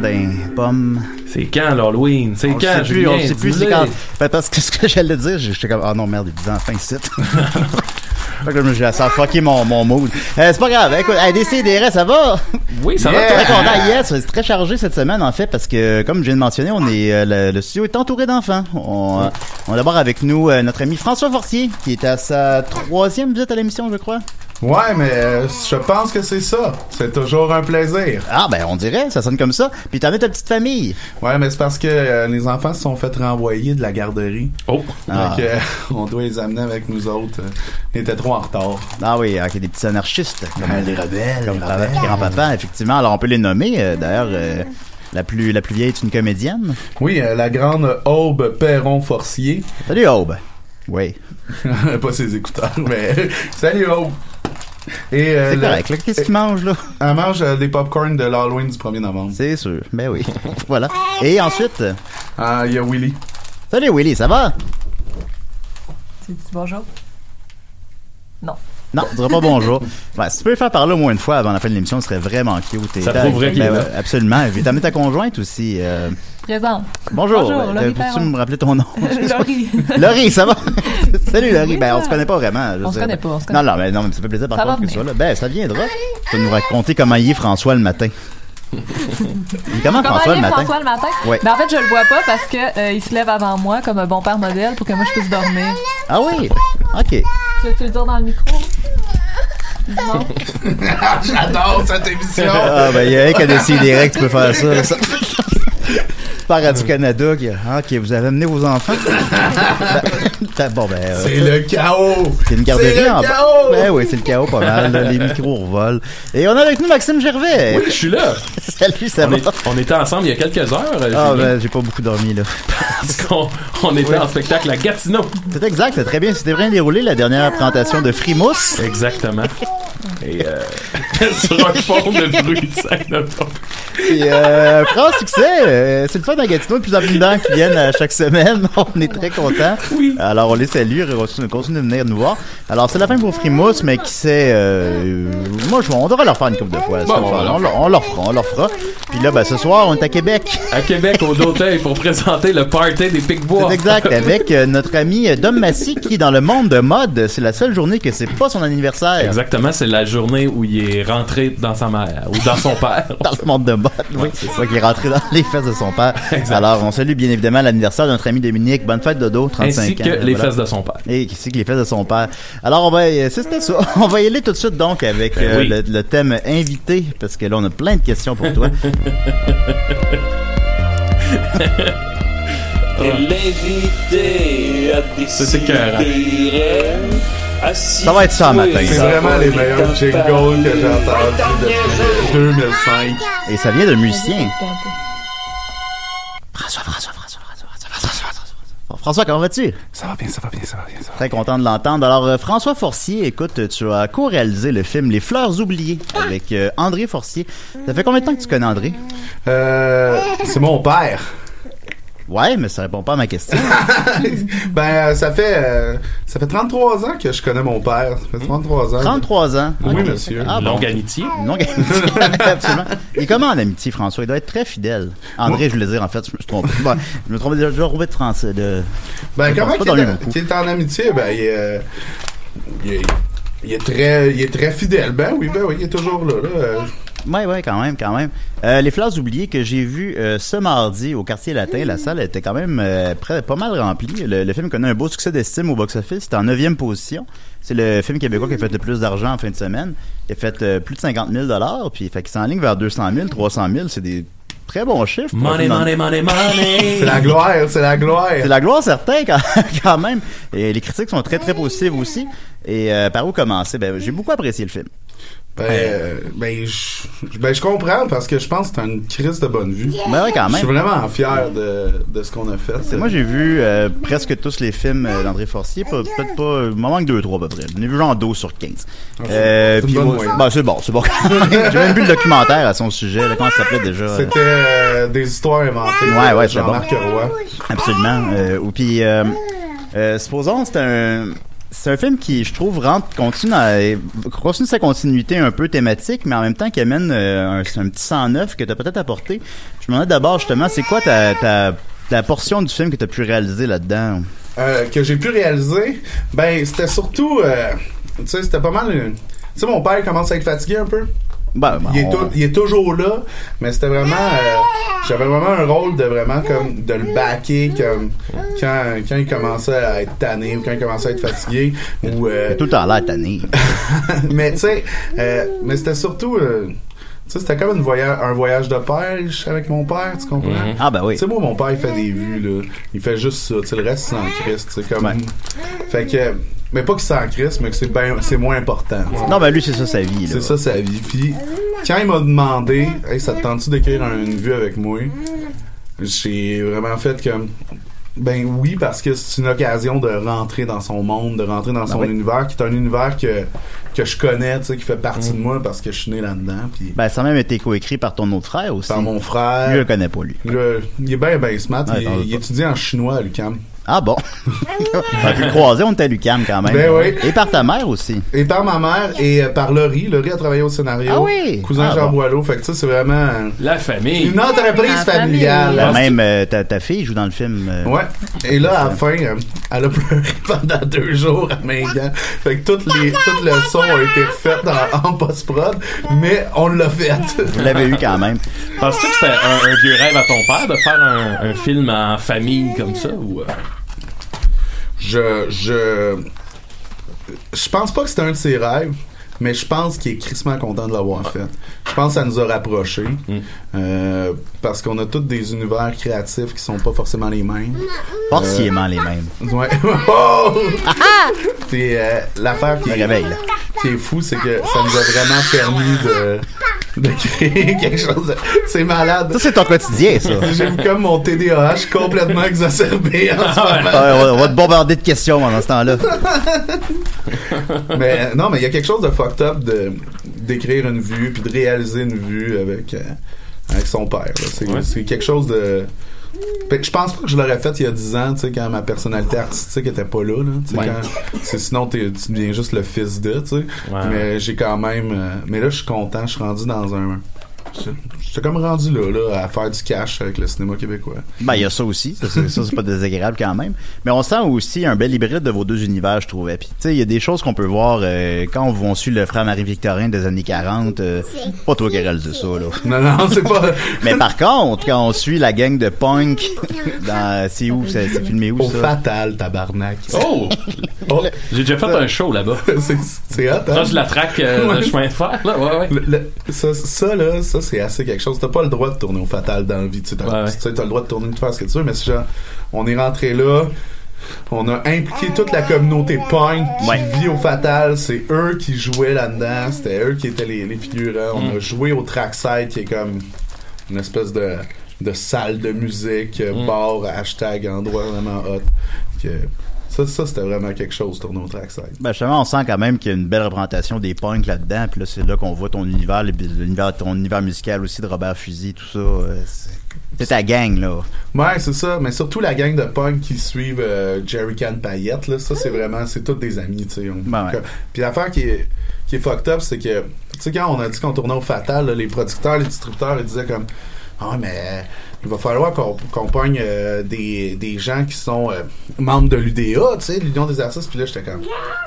D'un pomme. C'est quand l'Halloween? C'est quand, Julien? on sait plus c'est Dis-le. quand. Ben, parce que ce que j'allais dire, j'étais comme, ah non, merde, il dit enfin. Fait que je ça a fucké mon, mon mood. Euh, c'est pas grave. Écoute, hey, ça va? Oui, ça Yeah. va. Très content. Yes, c'est très chargé cette semaine, en fait, parce que, comme je viens de mentionner, on est, euh, le, le studio est entouré d'enfants. On, on a d'abord avec nous euh, notre ami François Forcier, qui est à sa troisième visite à l'émission, je crois. Ouais, mais euh, je pense que c'est ça. C'est toujours un plaisir. Ah, ben, on dirait, ça sonne comme ça. Puis t'en as ta petite famille. Ouais, mais c'est parce que euh, les enfants se sont fait renvoyer de la garderie. Oh! Ah. Donc, euh, on doit les amener avec nous autres. Ils étaient trop en retard. Ah oui, ok, des petits anarchistes. Comme, les rebelles. comme papa- grand-papa, effectivement. Alors, on peut les nommer. euh, D'ailleurs, euh, la plus la plus vieille est une comédienne. Oui, euh, la grande Aube Perron-Forcier. Salut, Aube. Oui. Pas ses écouteurs, mais salut Aube. Et, euh, C'est correct. là. Qu'est-ce qu'ils mangent, là? Elle mange euh, des popcorn de l'Halloween du 1er novembre. C'est sûr. Ben oui. voilà. Et ensuite, euh, Ah, il y a Willy. salut, Willy, ça va? Tu dis bonjour? Non. Non, tu diras pas bonjour. Si tu peux le faire parler au moins une fois avant la fin de l'émission, ce serait vraiment cute. Ça prouverait qu'il est ben, Absolument. Et t'as mis ta conjointe aussi. euh, Présente. Bonjour. Bonjour, Ben, Laurie Peux-tu me rappeler ton nom? Laurie. Laurie, ça va? Salut Laurie. Oui, ben, on ça. se connaît pas vraiment. je On se connaît pas, on se Non, connaît non, mais non, mais ça fait plaisir par Ça va contre que tu sois là. Ben, ça viendra. Tu vas nous raconter comment il est François le matin. Comment Comment François le est matin? François le matin? Ouais. Ben, en fait, je le vois pas parce que euh, il se lève avant moi comme un bon père modèle pour que moi je puisse dormir. Ah oui? OK. Tu veux-tu le dire dans le micro? J'adore cette émission. Ah, ben, il y a un qui a décidé direct, tu peux faire ça. ça. super Radio-Canada qui ah, ok, vous avez amené vos enfants. Ben, bon, ben. euh, C'est le chaos! C'est une garderie C'est le en bas. chaos! Ben oui, c'est le chaos pas mal. là, les micros revolent. Et on a avec nous Maxime Gervais. Oui, je suis là. Salut, ça On, va? est- on était ensemble il y a quelques heures. euh, Ah, ben, j'ai pas beaucoup dormi, là. parce qu'on on était Oui. en spectacle à Gatineau. C'est exact, c'est très bien. C'était bien déroulé la dernière présentation de Frimousse. Exactement. Et euh, sur un fond de bruit de Et euh, franc succès, euh, c'est le fun à Gatineau, de plus en plus de gens qui viennent à chaque semaine. On est très contents. Oui. Alors on les salue, ils continuent continuent de venir nous voir. Alors c'est la fin pour Frimousse, mais qui sait, euh, moi je, on devrait leur faire une couple de fois. c'est Bon, on leur on, leur- on leur fera, on leur fera. Puis là, ben, ce soir, on est à Québec. À Québec, au Doteuil, pour présenter le party des Pic-Bois. C'est exact, avec euh, notre ami euh, Dom Massy, qui dans le monde de mode, c'est la seule journée que c'est pas son anniversaire. Exactement, c'est la journée où il est rentré dans sa mère ou dans son père. dans le monde de mode, oui. C'est ça qui est rentré dans les fesses de son père. Exact. Alors, on salue bien évidemment l'anniversaire de notre ami Dominique. Bonne fête Dodo, 35 Ainsi ans. que les Voilà. fesses de son père. Et qui c'est que les fesses de son père. Alors, on va, euh, c'était ça. On va y aller tout de suite donc avec Ben euh, oui. le, le thème invité, parce que là, on a plein de questions pour toi. L'invité a C'est écœurant. Ça va être ça matin. C'est vraiment les meilleurs jingles que j'ai entendus depuis 2005. Et ça vient d'un musicien. François, François, François, François, François, François, François. François, comment vas-tu? Ça va bien, ça va bien, ça va bien. Ça va. Très content de l'entendre. Alors, euh, François Forcier, écoute, tu as co-réalisé le film Les Fleurs oubliées avec euh, André Forcier. Ça fait combien de temps que tu connais André? Euh, c'est mon père. Ouais, mais ça répond pas à ma question. ben, euh, ça fait, euh, ça fait 33 ans que je connais mon père. Ça fait 33 ans. 33 ans. Oui, monsieur. Ah, bon. Longue amitié. Longue amitié. Absolument. Et comment en amitié, François? Il doit être très fidèle. André, je voulais dire, en fait, je me. Bon, je me trompais déjà, de français. De... Ben, Je comment qu'il est, est en amitié? Ben, il est, euh, il est, il est très, il est très fidèle. Ben oui, ben oui, il est toujours là. là. Ouais, ouais, quand même, quand même. Euh, les Fleurs oubliées que j'ai vu euh, ce mardi au quartier latin, la salle était quand même euh, près- pas mal remplie. Le, le film connaît un beau succès d'estime au box-office. C'est en neuvième position. C'est le film québécois qui a fait le plus d'argent en fin de semaine. Il a fait euh, plus de 50 000 puis fait qu'il s'enligne vers 200 000, 300 000. C'est des très bons chiffres. Money, money, money, money. c'est la gloire, c'est la gloire. C'est la gloire, certain, quand, quand même. Et les critiques sont très, très positives aussi. Et euh, par où commencer? Ben, j'ai beaucoup apprécié le film. Ben, euh, ben, je, ben, je comprends parce que je pense que c'est une crise de bonne vue. Ben ouais, quand Je suis même. vraiment fier de, de ce qu'on a fait. C'est- Moi, j'ai vu euh, presque tous les films euh, d'André Forcier. Pas- Peut-être pas. euh, Il m'en manque 2-3 à peu près. J'en ai vu genre 12 sur 15. Ah, Euh, c'est puis moi- ben, c'est bon, c'est bon. j'ai même vu le documentaire à son sujet. là, comment ça s'appelait déjà? C'était euh, des histoires inventées. Ouais, ouais, c'est bon. Absolument. Euh, ou puis, euh, euh, supposons, c'est un, c'est un film qui, je trouve, rentre, continue, continue sa continuité un peu thématique, mais en même temps qui amène euh, un, un petit sang neuf que tu as peut-être apporté. Je me demandais d'abord, justement, c'est quoi ta, ta, la portion du film que tu as pu réaliser là-dedans? Euh, que j'ai pu réaliser, ben c'était surtout, euh, tu sais, c'était pas mal. Tu sais, mon père commence à être fatigué un peu. Ben, ben, Il est, on- tou- il est toujours là, mais c'était vraiment, euh, j'avais vraiment un rôle de vraiment comme de le backer comme quand quand il commençait à être tanné ou quand il commençait à être fatigué ou euh, tout le temps l'air tanné. mais tu sais, euh, mais c'était surtout. euh, tu sais, c'était comme une voyage, un voyage de pêche avec mon père, tu comprends? Mhm. Ah, ben oui. Tu sais, moi, mon père, il fait des vues, là. Il fait juste ça. Tu sais, le reste, c'est en Christ, tu sais, comme... Ouais. Fait que... Mais pas que c'est en Christ, mais que c'est ben, c'est moins important. Non, ben lui, c'est ça sa vie. là. C'est ça sa vie. Puis, quand il m'a demandé, hey, ça te tente-tu d'écrire un- une vue avec moi? J'ai vraiment fait comme. Ben oui, parce que c'est une occasion de rentrer dans son monde, de rentrer dans son oui. univers, qui est un univers que, que je connais, tu sais, qui fait partie de moi parce que je suis né là-dedans. Puis Ben, ça a même été coécrit par ton autre frère aussi. par mon frère. Lui, je le connais pas, lui. Le- il est bien, bien smart. Ouais, il, t'en veux il pas. étudie en chinois à l'UQAM. Ah bon? on a pu le croiser, on était à l'UQAM quand même. Ben oui. Et par ta mère aussi. Et par ma mère et euh, par Laurie. Laurie a travaillé au scénario. Ah oui? Cousin Ah Jean bon. Boileau. Fait que ça, c'est vraiment euh, La famille. une entreprise La familiale. Ben, même euh, ta, ta fille joue dans le film. euh, Ouais. Et là, à la fin, euh, elle a pleuré pendant deux jours à main gants. Fait que toutes les, tout le son a été refait en, en post-prod, mais on l'a fait. Vous l'avez eu quand même. Penses-tu que c'était un, un vieux rêve à ton père de faire un, un film en famille comme ça ou euh, Je, je, je pense pas que c'était un de ses rêves, Mais je pense qu'il est crissement content de l'avoir fait. Je pense que ça nous a rapprochés. Mm. euh, parce qu'on a tous des univers créatifs qui sont pas forcément les mêmes. Forcément les mêmes. Ouais. Oh! Puis, euh, l'affaire qui, qui est fou, c'est que ça nous a vraiment permis de, de créer quelque chose de... C'est malade. Ça, c'est ton quotidien, ça. J'ai comme mon TDAH complètement exacerbé en ce Ouais, moment. on, va, on va te bombarder de questions pendant ce temps-là. mais non, mais il y a quelque chose de fucked up de d'écrire une vue puis de réaliser une vue avec euh, avec son père. là. C'est Ouais. c'est quelque chose de Fait que je pense pas que je l'aurais fait il y a 10 ans, tu sais, quand ma personnalité artistique était pas là, là. Tu sais, Ouais. quand- c'est- sinon, tu deviens juste le fils de, tu sais. Ouais. Mais j'ai quand même. euh, mais là, je suis content, je suis rendu dans un. je- J'étais comme rendu là, là, à faire du cash avec le cinéma québécois. Ben, il y a ça aussi. Ça, c'est, pas désagréable quand même. Mais on sent aussi un bel hybride de vos deux univers, je trouvais. Puis, tu sais, il y a des choses qu'on peut voir euh, quand on, suit le frère Marie-Victorin des années 40. euh, pas toi qui as réalisé ça, là. Non, non, c'est pas. Mais par contre, quand on suit la gang de punk dans... C'est où? C'est, c'est filmé où, Au ça? fatal, tabarnak. Oh! Oh, J'ai déjà fait un show là-bas. c'est c'est hot, hein? De la traque euh, le chemin de fer, là. Ouais, ouais. Le- le- ça, ça, là, ça, c'est assez quelque chose. T'as pas le droit de tourner au fatal dans la vie. Tu t'as Ouais, le droit de tourner, de faire ce que tu veux, mais si genre, on est rentré là, on a impliqué toute la communauté punk qui Ouais. vit au fatal. C'est eux qui jouaient là-dedans. C'était eux qui étaient les, les figurants. On Mm. a joué au trackside qui est comme une espèce de, de salle de musique, Mm. bar, hashtag, endroit vraiment hot. Que, ça, ça c'était vraiment quelque chose, tourner au trackside. Ben justement, on sent quand même qu'il y a une belle représentation des punks là-dedans. Puis là, c'est là qu'on voit ton univers, l'univers, ton univers musical aussi de Robert Fusil, tout ça. euh, c'est, ta gang, là. Ouais, c'est ça. Mais surtout la gang de punk qui suivent euh, Jerry Can Payette, là, ça c'est vraiment, c'est tous des amis, tu sais. Ben ouais. Puis l'affaire qui est, qui est fucked up, c'est que, tu sais, quand on a dit qu'on tournait au Fatal, là, les producteurs, les distributeurs, ils disaient comme, ah, mais il va falloir qu'on qu'on pogne euh, des, des gens qui sont euh, membres de l'UDA, tu sais, l'Union des artistes. Puis là, j'étais comme,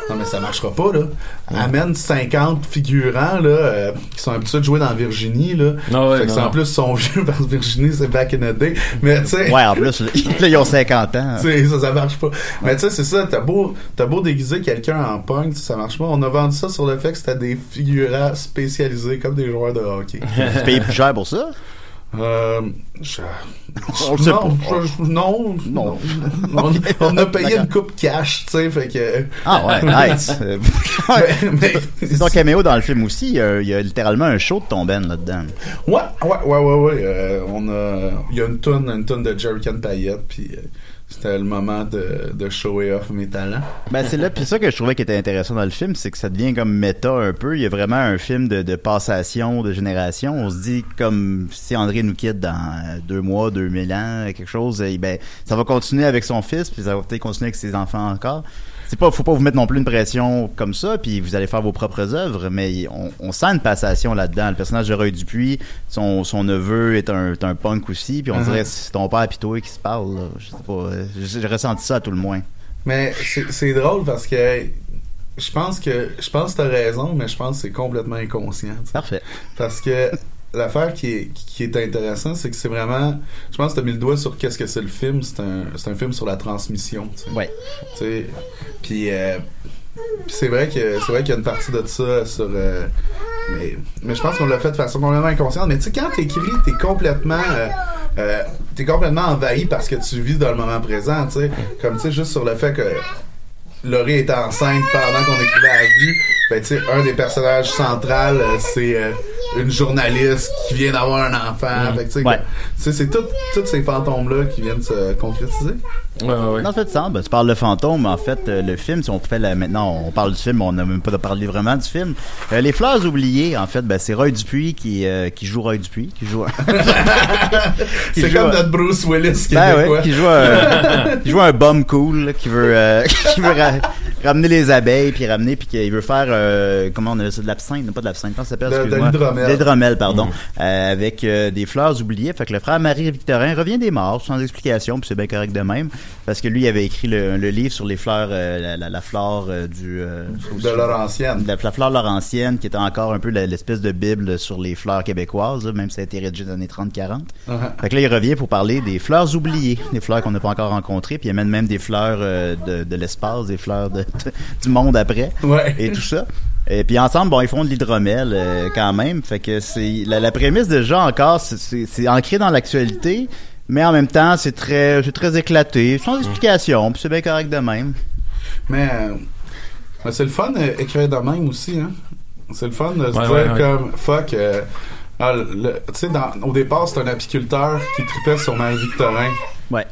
non, mais ça marchera pas, là. Amène 50 figurants, là, euh, qui sont habitués de jouer dans Virginie, là. Ah ouais, fait que non, c'est en plus, ils sont vieux parce que Virginie, c'est back in the day. Mais, tu sais. Ouais, en plus, là, ils ont 50 ans. Tu sais, ça, ça marche pas. Mais tu sais, c'est ça, t'as beau, beau déguiser quelqu'un en punk, ça marche pas. On a vendu ça sur le fait que c'était des figurants spécialisés comme des joueurs de hockey. Tu payes plus cher pour ça? Euh, je- On non, pas. je- non, Non. On, on a payé une coupe cash, tu sais, fait que. Ah ouais, nice. Euh, Mais- mais- c'est ton caméo dans le film aussi. Il y a, il y a littéralement un show de ton Ben là-dedans. Ouais, ouais, ouais, ouais, ouais. euh, on a, il y a une tonne, une tonne de Jerry Can Payette, puis euh, c'était le moment de, de shower off mes talents. Ben c'est là, puis ça que je trouvais qui était intéressant dans le film, c'est que ça devient comme méta un peu. Il y a vraiment un film de, de passation, de génération. On se dit comme si André nous quitte dans euh, deux mois, deux mille ans, quelque chose. ben ça va continuer avec son fils, puis ça va peut-être continuer avec ses enfants encore. C'est pas, faut pas vous mettre non plus une pression comme ça, puis vous allez faire vos propres œuvres, mais on, on sent une passation là-dedans. Le personnage de Roy Dupuis, son, son neveu est un, est un punk aussi, puis on Uh-huh. dirait que c'est ton père et toi qui se parlent. là. Je sais pas, euh, j'ai ressenti ça à tout le moins. Mais c'est drôle parce que je pense que je pense que t'as raison, mais je pense que c'est complètement inconscient. Parfait. Parce que l'affaire qui est, qui est intéressante, c'est que c'est vraiment. Je pense que t'as mis le doigt sur qu'est-ce que c'est le film. C'est un, un film sur la transmission. tu sais. Ouais. Tu sais, Puis euh, c'est vrai que c'est vrai qu'il y a une partie de ça sur. euh, mais, mais je pense qu'on l'a fait de façon complètement inconsciente. Mais tu sais, quand t'écris, t'es complètement. euh, euh, t'es complètement envahi parce que tu vis dans le moment présent, tu sais. Comme tu sais, juste sur le fait que Laurie était enceinte pendant qu'on écrivait à vue. Ben, tu sais, un des personnages centrales, c'est une journaliste qui vient d'avoir un enfant. Tu Ouais. c'est tout- tous ces fantômes-là qui viennent se concrétiser. Ouais, ouais, sens. Ben, tu parles de fantôme, mais en fait, euh, le film, si on fait la, maintenant, on parle du film, on n'a même pas parlé vraiment du film. Euh, les fleurs oubliées, en fait, ben, c'est Roy Dupuis qui, euh, qui joue Roy Dupuis, qui joue. qui C'est joue comme un- notre Bruce Willis Ben québécois. ouais, qui joue un, qui joue un bum cool, là, qui veut, euh, qui veut ramener les abeilles, puis ramener, puis qu'il veut faire, euh, comment on a ça, de l'absinthe, non pas de l'absinthe, comment ça s'appelle, excuse-moi? l'hydromel. Pardon, euh, avec euh, des fleurs oubliées. Fait que le frère Marie-Victorin revient des morts, sans explication, puis c'est bien correct de même, parce que lui, il avait écrit le, le livre sur les fleurs, euh, la, la, la flore euh, du... euh, De Laurentienne. la, la fleur laurentienne, qui était encore un peu la- l'espèce de bible sur les fleurs québécoises, là, même si ça a été rédigé dans les années 30-40. Uh-huh. Fait que là, il revient pour parler des fleurs oubliées, des fleurs qu'on n'a pas encore rencontrées, puis il amène même des fleurs euh, de, de l'espace, des fleurs de, du monde après, Ouais. et tout ça. Et puis ensemble, bon, ils font de l'hydromel euh, quand même. Fait que c'est la, la prémisse déjà encore, c'est- c'est c'est ancré dans l'actualité, mais en même temps, c'est très, c'est très éclaté, sans explication. Puis c'est bien correct de même. Mais, euh, mais c'est le fun d'écrire de même aussi, hein. C'est le fun de se Ouais, dire ouais, ouais. comme fuck. euh, ah, tu sais, au départ, c'est un apiculteur qui tripait sur Marie-Victorin. Ouais.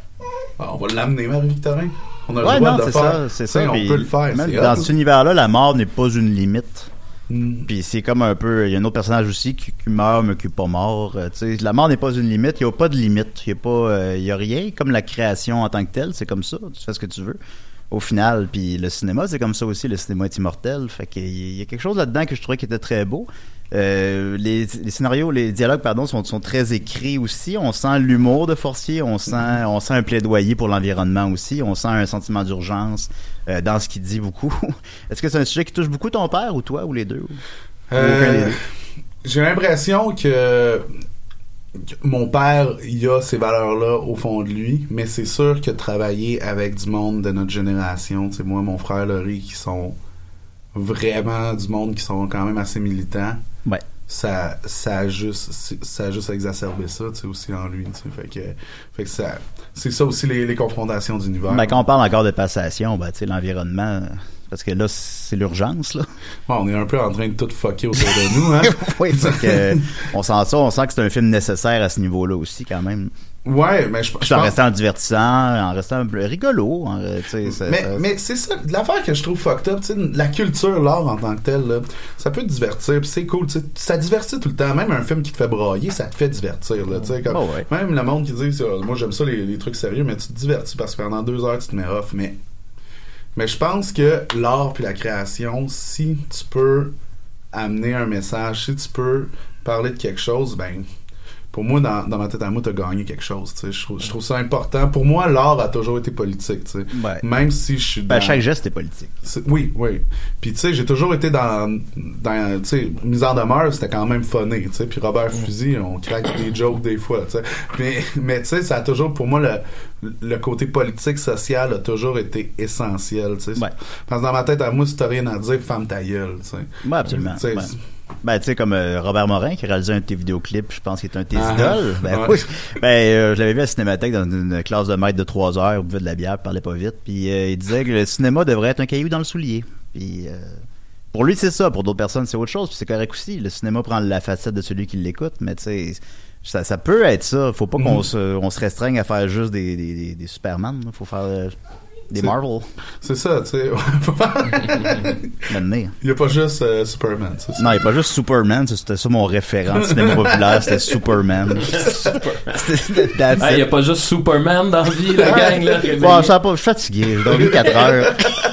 Ah, on va l'amener, Marie-Victorin. On a le Ouais, droit non, de le c'est faire. ça, ça. On puis peut le faire. Même dans cet univers-là, la mort n'est pas une limite. Mm. Puis c'est comme un peu, il y a un autre personnage aussi qui, qui meurt mais qui est pas mort. Euh, la mort n'est pas une limite. Il y a pas de limite. Il y a pas, euh, y a rien comme la création en tant que telle. C'est comme ça. Tu fais ce que tu veux. Au final, puis le cinéma, c'est comme ça aussi. Le cinéma est immortel. Fait qu'il y a quelque chose là-dedans que je trouvais qui était très beau. Euh, les, les scénarios, les dialogues, pardon, sont, sont très écrits aussi. On sent l'humour de Forcier, on sent, on sent un plaidoyer pour l'environnement aussi, on sent un sentiment d'urgence euh, dans ce qu'il dit beaucoup. Est-ce que c'est un sujet qui touche beaucoup ton père ou toi ou les deux? Euh? J'ai l'impression que, mon père, il a ces valeurs-là au fond de lui, mais c'est sûr que travailler avec du monde de notre génération, tu sais, moi, mon frère Laurie, qui sont vraiment du monde qui sont quand même assez militants, Ouais. ça, ça a juste, ça a juste exacerbé ça, tu sais, aussi en lui, tu sais, fait que, fait que ça, c'est ça aussi les, les confrontations d'univers. Ben, quand on parle encore de passation, ben, tu sais, l'environnement, parce que là, c'est l'urgence, là. Ouais, on est un peu en train de tout fucker autour de nous, hein. oui, que, on sent ça, on sent que c'est un film nécessaire à ce niveau-là aussi, quand même. Ouais, mais je, je en pense- restant divertissant, en restant un peu rigolo, en- sais, ça- Mais, ça- mais c'est ça, l'affaire que je trouve fucked up, la culture, l'art en tant que tel, là, ça peut te divertir, pis c'est cool, tu sais, ça divertit tout le temps. Même un film qui te fait brailler, ça te fait divertir, là, comme- Oh, ouais. Même le monde qui dit, moi j'aime ça les, les trucs sérieux, mais tu te divertis parce que pendant deux heures tu te mets off, mais mais je pense que l'art puis la création, si tu peux amener un message, si tu peux parler de quelque chose, ben pour moi, dans, dans ma tête à moi, t'as gagné quelque chose. Je trouve, je trouve ça important. Pour moi, l'art a toujours été politique. Ouais. Même si je suis Ben, dans- chaque geste est politique. Oui, oui. Puis tu sais, j'ai toujours été dans, dans tu sais, mise en demeure, c'était quand même funné, sais. Puis Robert Fusil, on craque des jokes des fois. Mais, mais tu sais, ça a toujours, pour moi, le, le côté politique, social a toujours été essentiel, tu sais. Ouais. Parce que dans ma tête à moi, si t'as rien à dire, femme ta gueule, tu sais. Ouais, absolument. Ben, tu sais, comme euh, Robert Morin qui a réalisé un de tes vidéoclips, je pense qu'il est un de tes Ah, idoles. Ben, ouais. oui. Ben, euh, je l'avais vu à la Cinémathèque dans une classe de maître de trois heures, il buvait de la bière, il parlait pas vite, puis euh, il disait que le cinéma devrait être un caillou dans le soulier. Puis, pour lui, c'est ça. Pour d'autres personnes, c'est autre chose, puis c'est correct aussi. Le cinéma prend la facette de celui qui l'écoute, mais tu sais, ça, ça peut être ça. Faut pas qu'on Mhm. se, on se restreigne à faire juste des, des, des, des Superman. Faut faire des C'est- Marvel. C'est ça, tu sais. Il y a pas juste euh, Superman, c'est ça. Non, il n'y a pas juste Superman, c'était ça mon référent cinéma populaire, c'était Superman. C'était- that's Il n'y a pas juste Superman dans la vie, la gang, là. Bon, je suis fatigué, j'ai dormi 4 heures.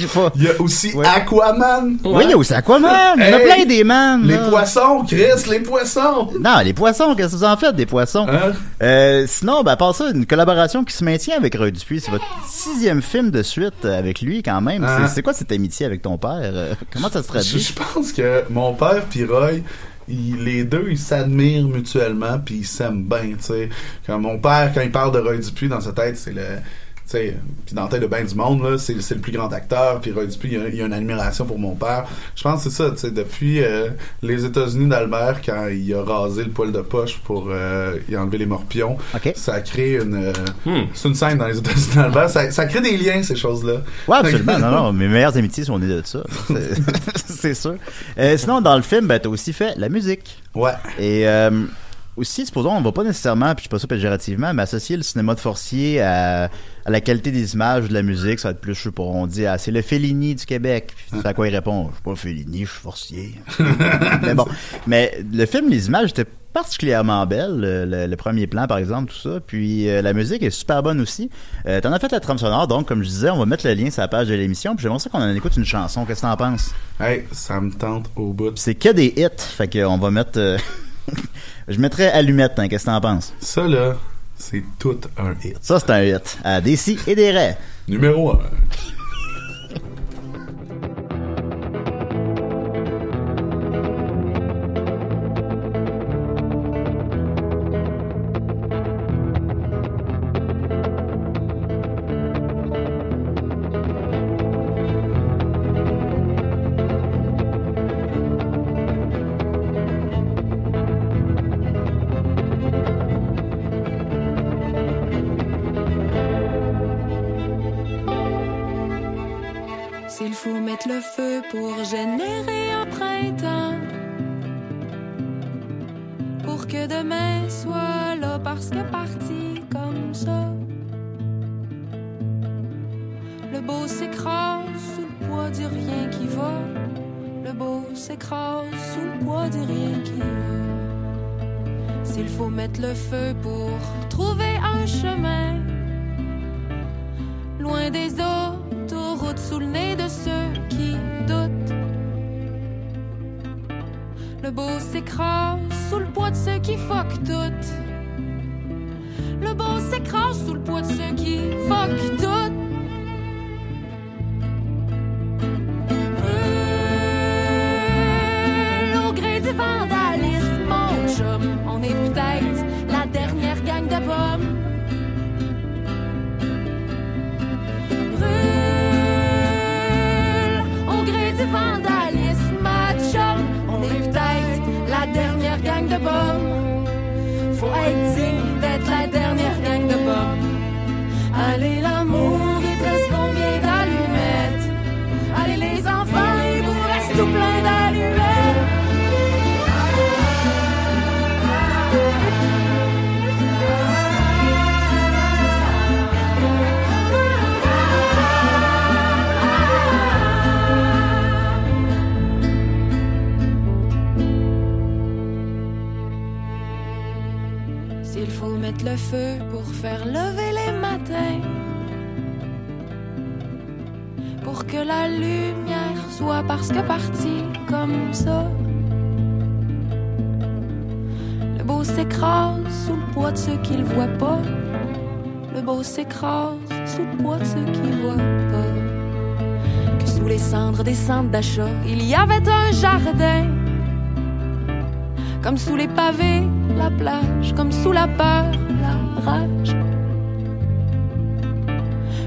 Je sais pas. Il y a aussi Aquaman. Oui, il y a aussi Aquaman, il y en a plein des man. Les là. poissons, Chris, les poissons. Non, les poissons, qu'est-ce que vous en faites des poissons? Hein? Euh, sinon, ben, à part ça, une collaboration qui se maintient avec Roy Dupuis. C'est votre sixième film de suite euh, avec lui, quand même. Hein? C'est- quoi cette amitié avec ton père? Euh, Comment ça se traduit? je pense que mon père puis Roy, les deux, ils s'admirent mutuellement puis ils s'aiment bien, tu sais. Comme mon père, quand il parle de Roy Dupuis, dans sa tête, c'est le... Sais, puis dans la tête de ben du monde, là, c'est, c'est le plus grand acteur, puis Roy Dupuis, il y, a, il y a une admiration pour mon père. Je pense que c'est ça, tu sais, depuis euh, les États-Unis d'Albert, quand il a rasé le poil de poche pour euh, y enlever les morpions, OK. ça a créé une... euh, Hmm. C'est une scène dans les États-Unis d'Albert, ça, ça crée des liens, ces choses-là. Ouais, absolument. non, non, mes meilleures amitiés sont nées de ça. C'est- C'est sûr. Euh, sinon, dans le film, ben, t'as aussi fait la musique. Ouais. Et euh, aussi, supposons, on va pas nécessairement, puis je pas ça péjorativement, mais associer le cinéma de Forcier à la qualité des images, de la musique, ça va être plus, je sais pas, on dit, ah, c'est le Fellini du Québec. Puis c'est à quoi il répond, je suis pas Fellini, je suis Forcier. mais bon, mais le film, les images étaient particulièrement belles, le, le- le premier plan par exemple, tout ça, puis euh, la musique est super bonne aussi. Euh, T'en as fait la trame sonore, donc comme je disais, on va mettre le lien sur la page de l'émission, puis j'aimerais ça qu'on en écoute une chanson, qu'est-ce que t'en penses? Hey, ça me tente au bout. Puis c'est que des hits, fait qu'on va mettre... euh, je mettrais Allumette, hein, qu'est-ce que t'en penses? Ça, là, c'est tout un hit. Ça, c'est un hit. À des si et des raies. Numéro 1. Le feu pour générer un printemps. Pour que demain soit là parce que parti comme ça. Le beau s'écrase sous le poids du rien qui va. Le beau s'écrase sous le poids du rien qui va. S'il faut mettre le feu pour trouver un chemin, loin des autoroutes s'écrase sous le poids de ceux qui fuck tout. Le beau s'écrase sous le poids de ceux qui fuck tout. S'il faut mettre le feu pour faire lever les matins, pour que la lumière soit parce que partie comme ça. Le beau s'écrase sous le poids de ceux qui le voient pas. Le beau s'écrase sous le poids de ceux qui le voient pas. Que sous les cendres des centres d'achat, il y avait un jardin. Comme sous les pavés, la plage, comme sous la peur, la rage.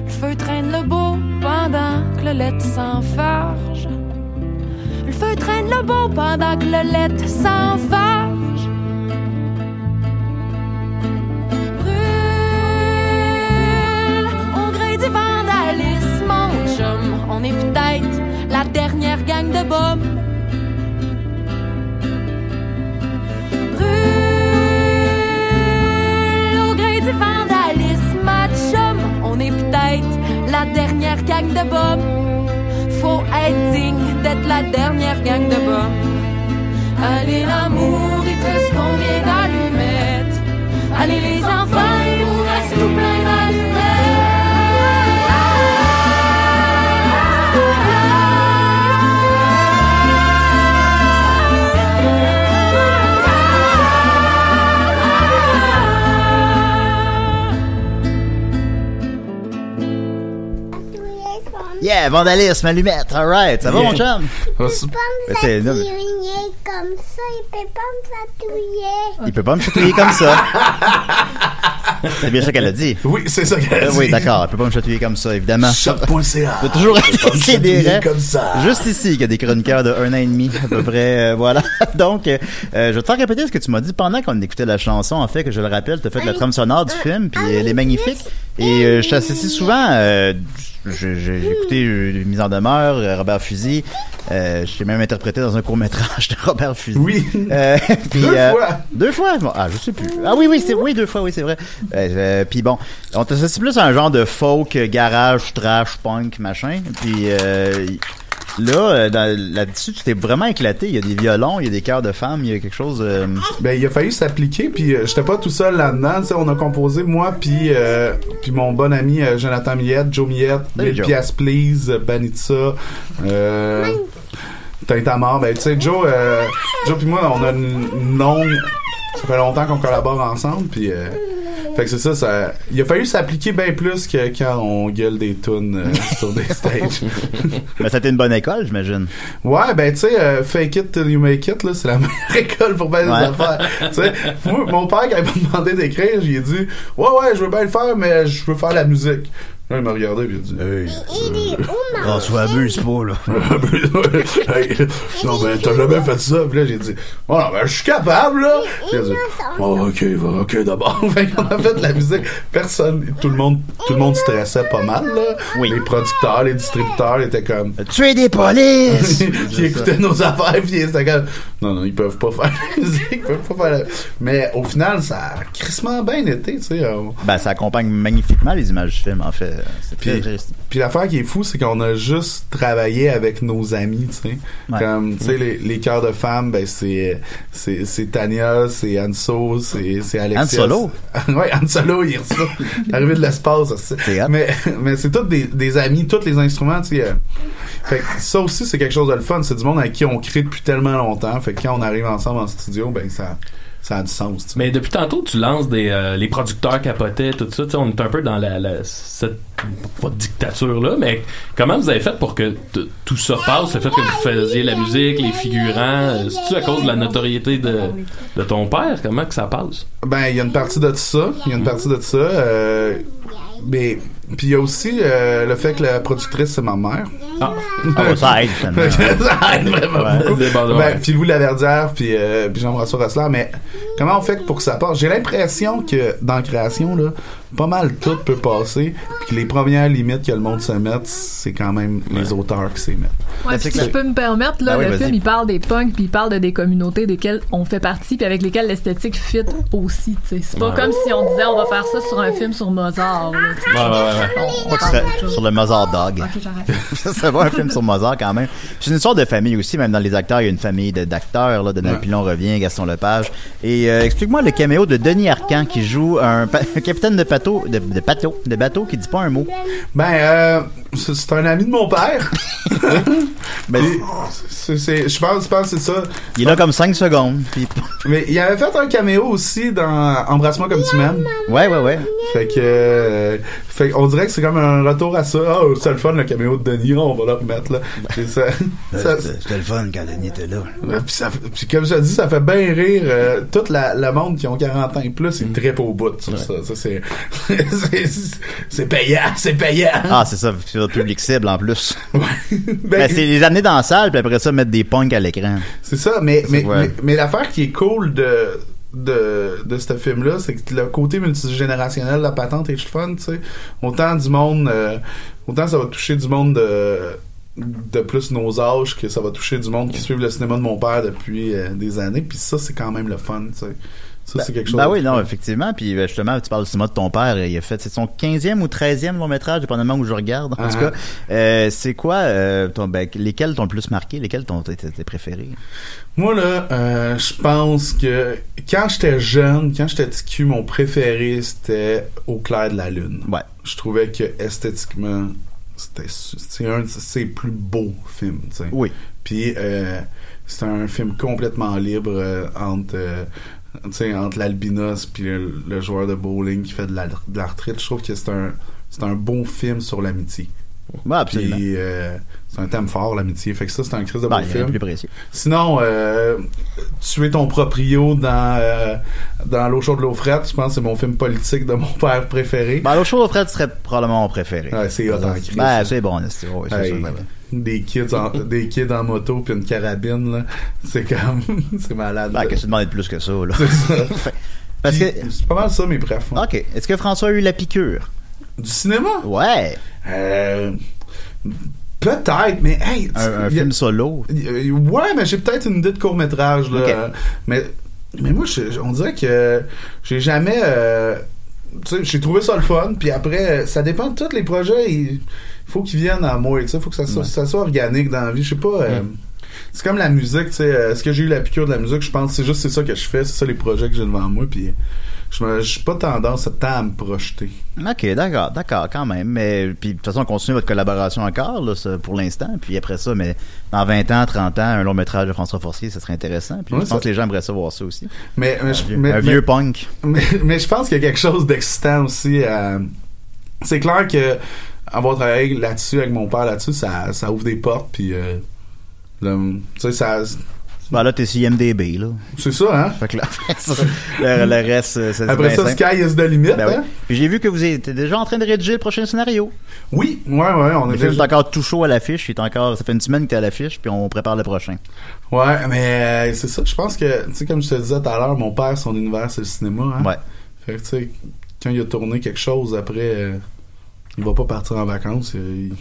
Le feu traîne le beau pendant que le lait s'enfarge. Le feu traîne le beau pendant que le lait s'enfarge. On est peut-être la dernière gang de bombes. Dernière gang de bombes. Faut être digne d'être la dernière gang de bombes. Allez, l'amour, il te reste combien d'allumettes? Allez, les enfants, il vous reste tout plein Yeah, vandalisme, allumette, alright, ça va mon chum? Pas Ben, c'est- me chatouiller comme ça, il peut pas me chatouiller. Il peut pas me chatouiller comme ça. C'est bien ça qu'elle a dit. Oui, c'est ça qu'elle a dit. Oui, d'accord. Elle peut pas me chatouiller comme ça, évidemment. Choc.ca. Faut toujours peut pas être des chatouiller raies. comme ça. Juste ici, qu'il y a des chroniqueurs de un an et demi, à peu près. euh, voilà. Donc, euh, euh, je vais te faire répéter ce que tu m'as dit pendant qu'on écoutait la chanson. En fait, que je le rappelle, tu as fait la trame sonore du film, puis elle est magnifique. Et euh, je t'associe souvent... Euh, j'ai écouté Mise en demeure, Robert Fusil. Euh, je t'ai même interprété dans un court-métrage de Robert Fusil. Oui. Euh, puis, Deux euh, fois. Deux fois? Bon, ah, je sais plus. Ah oui, oui, c'est oui, deux fois, oui, c'est vrai. Euh, euh, puis bon, on t'associe plus à un genre de folk, euh, garage, trash, punk, machin. Puis euh, là, euh, dans- là-dessus, tu t'es vraiment éclaté. Il y a des violons, il y a des chœurs de femmes, il y a quelque chose... euh, Ben, il a fallu s'appliquer, puis euh, j'étais pas tout seul là-dedans. tu sais, On a composé, moi, puis euh, puis mon bon ami euh, Jonathan Millette, Joe Millette, Mille piastres, please, euh, Banitza, euh, à mort. Ben, tu sais, Joe, euh, Joe puis moi, on a une, une longue... Ça fait longtemps qu'on collabore ensemble, puis... euh, fait que c'est ça, ça, il a fallu s'appliquer bien plus que quand on gueule des tunes euh, sur des stages. Mais c'était une bonne école, j'imagine. Ouais, ben tu sais, euh, fake it till you make it, là, c'est la meilleure école pour bien des Ouais. affaires. tu sais, mon père, quand il m'a demandé d'écrire, j'ai dit, ouais, ouais, je veux bien le faire, mais je veux faire la musique. Là, il m'a regardé puis il a dit Hey, Il est où, maman? François, abuse pas, là. Hey, non, ben, t'as jamais fait ça. Puis là, j'ai dit, bon, non, ben, je suis capable, là. Puis il a dit, oh, ok, va, ok, d'abord. Fait qu'on a fait de la musique. Personne, tout le monde, tout le monde stressait pas mal, là. Les producteurs, les distributeurs étaient comme, Tuer des polices! qui écoutaient nos affaires, puis ils étaient comme, non, non, ils peuvent pas faire la musique, ils peuvent pas faire la... Mais au final, ça a crissement bien été, tu sais. on- Ben, ça accompagne magnifiquement les images du film, en fait. C'est très, Puis, l'affaire qui est fou, c'est qu'on a juste travaillé avec nos amis, tu sais. Ouais. Comme, tu sais, les, les cœurs de femmes, ben, c'est, c'est, c'est Tania, c'est Anso, c'est, c'est Alexis. Han Solo? ouais, Han Solo, il est ça. Arrivé de l'espace, aussi. Mais, mais c'est tous des, des amis, tous les instruments, tu sais. euh. Fait que ça aussi, c'est quelque chose de le fun. C'est du monde avec qui on crée depuis tellement longtemps. Fait que quand on arrive ensemble en studio, ben, ça, ça a du sens. Mais depuis tantôt, tu lances des euh, les producteurs capotaient, tout ça. Tu sais, on est un peu dans la, la- cette pas de dictature-là, mais comment vous avez fait pour que tout ça passe, le fait que vous faisiez la musique, les figurants, euh, c'est-tu à cause de la notoriété de, de ton père? Comment que ça passe? Ben, il y a une partie de ça. Il y a une partie de ça. Euh, mais puis il y a aussi euh, le fait que la productrice c'est ma mère. Ah, Ah, bah, ça aide, finalement. ça aide vraiment Ouais, beaucoup. débordement. Ben, puis Louis Laverdière, puis euh, puis Jean-François. Mais comment on fait pour que ça passe? J'ai l'impression que dans la création là, pas mal tout peut passer. Puis les premières limites que le monde se mette, c'est quand même les auteurs qui s'y mettent. Ouais, puis si je peux me permettre, là, Ben oui, le film, il parle des punks, puis il parle de des communautés desquelles on fait partie, puis avec lesquelles l'esthétique fit aussi, tu sais. C'est pas Ouais. comme si on disait on va faire ça sur un film sur Mozart, là, tu sais. Ouais, ouais, ouais. On- on sur le Mozart Dog. Ok, j'arrête. ça serait pas un film sur Mozart quand même. C'est une histoire de famille aussi, même dans les acteurs, il y a une famille de- d'acteurs, là, Donald Ouais. Pilon revient, Gaston Lepage. Et euh, explique-moi le caméo de Denis Arcand qui joue un, capitaine de bateau, de, de bateau, de bateau qui dit pas un mot. Ben, euh, c'est un ami de mon père. Ben, je pense, pense que c'est ça. Il est là comme 5 secondes. Puis... Mais il avait fait un caméo aussi dans Embrasse-moi comme tu m'aimes. Ouais, ouais, ouais. Fait que, euh, fait qu'on dirait que c'est comme un retour à ça. Ah, c'est le fun le caméo de Denis, on va le remettre là. Ça, ça- C'était le fun quand Denis était là. Puis, ça, fait- puis comme je dis, ça fait bien rire euh, toute la, la monde qui ont 40 ans et plus, Mm. ils trippent au bout ça. Ça, c'est, c'est, payant, c'est payant. Ah, c'est ça, c'est votre public cible en plus. Ben, Ben, c'est les amener dans la salle, puis après ça, mettre des punks à l'écran. C'est ça, mais, mais, ouais. mais, mais l'affaire qui est cool de, de, de ce film-là, c'est que le côté multigénérationnel la patente est le fun, tu sais. Autant du monde, euh, autant ça va toucher du monde de, de plus nos âges que ça va toucher du monde qui suit le cinéma de mon père depuis euh, des années, puis ça, c'est quand même le fun, tu sais. Ça, c'est quelque chose. Ben oui, non, effectivement. Puis ben, justement, tu parles cinéma de ton père. Il a fait c'est son 15e ou 13e long métrage, dépendamment où je regarde. En tout Uh-huh. cas, euh, c'est quoi euh, ton, ben, lesquels t'ont le plus marqué, lesquels t'ont été tes préférés? Moi, là, euh, je pense que quand j'étais jeune, quand j'étais petit cul, mon préféré, c'était Au clair de la lune. Ouais. Je trouvais que esthétiquement, c'était c'est un de ses plus beaux films, tu sais. Oui. Puis, euh, c'est un film complètement libre euh, entre... entre l'albinos puis le, le joueur de bowling qui fait de la, de la retraite, je trouve que c'est un c'est un bon film sur l'amitié. Absolument. Puis, euh, c'est un thème fort, l'amitié. Fait que ça, c'est un crise de bon a film. plus précieux. Sinon, euh, Tuer ton proprio dans, euh, dans L'eau chaude, l'eau frette, je pense que c'est mon film politique de mon père préféré. Ben, l'autre chose, Fred, serait probablement mon préféré. Ouais, c'est hot en crise, Ben, ça. c'est bon, c'est ouais, c'est Des kids en, des kids en moto puis une carabine là c'est comme c'est malade Ben, là. que tu demandes de plus que ça, là. C'est ça. Parce que. c'est pas mal ça brefs hein. Ok. Est-ce que François a eu la piqûre? Du cinéma? Ouais. Euh, peut-être mais hey tu- Un, un y a- film solo? Ouais, mais j'ai peut-être une idée de court métrage là. Mais mais moi, je- on dirait que j'ai jamais. euh, tu sais, j'ai trouvé ça le fun. Puis après, ça dépend de tous les projets. Il faut qu'ils viennent à moi. Tu sais, faut que ça soit, Ouais. ça soit organique dans la vie. Je sais pas. euh, C'est comme la musique. Tu sais, euh, est-ce que j'ai eu la piqûre de la musique? Je pense que c'est juste c'est ça que je fais. C'est ça les projets que j'ai devant moi. Puis je suis pas tendance à me projeter. Ok, d'accord, d'accord, quand même. Mais puis de toute façon, on continue votre collaboration encore là, pour l'instant. Puis après ça, mais dans 20 ans, 30 ans, un long métrage de François Forcier, ça serait intéressant. Puis Ouais, je pense que les gens aimeraient ça voir ça aussi. Mais, mais un je- vieux, mais- un vieux punk. Mais, je pense qu'il y a quelque chose d'excitant aussi. à- C'est clair que avoir travaillé là-dessus avec mon père là-dessus, ça, ça ouvre des portes. Puis, euh, tu sais, ça, Ben là, t'es sur IMDB, là. C'est ça, hein? Fait que là, après ça, le, le reste, c'est Après ça, simple. sky is the limit, Ben oui. hein? Puis j'ai vu que vous étiez déjà en train de rédiger le prochain scénario. Oui, ouais, ouais, on Le est déjà... encore tout chaud à l'affiche. il est encore, ça fait une semaine que t'es à l'affiche, puis on prépare le prochain. Ouais, mais euh, c'est ça, je pense que, tu sais, comme je te disais tout à l'heure, mon père, son univers, c'est le cinéma, hein? Ouais. Fait que, tu sais, quand il a tourné quelque chose, après, euh, il va pas partir en vacances. euh, il-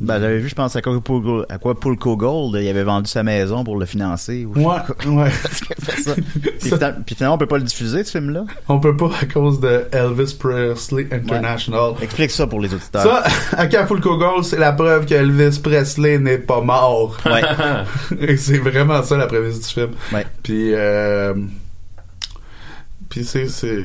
Ben, j'avais vu, je pense, à Acapulco, Acapulco Gold, il avait vendu sa maison pour le financer. ou Ouais, ouais. Ça. Puis, fina- puis finalement, on peut pas le diffuser, ce film-là? On peut pas à cause de Elvis Presley International. Explique ça pour les auditeurs. Ça, Acapulco Gold, c'est la preuve que Elvis Presley n'est pas mort. Ouais. Et c'est vraiment ça la prémisse du film. Ouais. Puis, euh, puis c'est, c'est,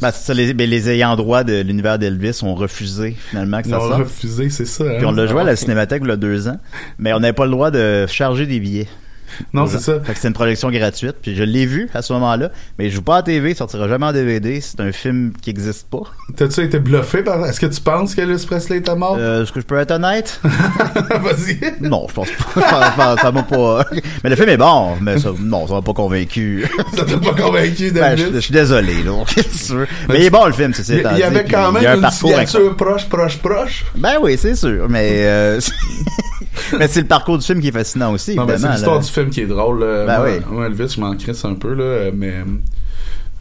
Ben, c'est ça, les, ben, les ayants droit de l'univers d'Elvis ont refusé, finalement, que ils ça ont sorte. refusé, c'est ça. hein? Puis on l'a joué à la Cinémathèque il y a deux ans, mais on n'avait pas le droit de charger des billets. Non, c'est ça. Fait que c'est une projection gratuite, puis je l'ai vu à ce moment-là, mais il joue pas à TV, il sortira jamais en DVD, c'est un film qui existe pas. T'as-tu été bluffé par, est-ce que tu penses qu'Elvis Presley était mort? Euh, Est-ce que je peux être honnête? Vas-y. Non, je pense pas. Ça- m'a pas. Mais le film est bon, mais ça, non, ça m'a pas convaincu. Ça t'a pas convaincu, Ben, David? je, je suis désolé, là. Mais il est bon, le film, c'est ça. Il y, étant il y avait quand même un une signature proche, proche, proche. Ben oui, c'est sûr, mais euh, mais c'est le parcours du film qui est fascinant aussi, Non, mais c'est l'histoire là. du film qui est drôle. là. Ben moi, oui. moi, Elvis, je m'en crisse un peu, là, mais...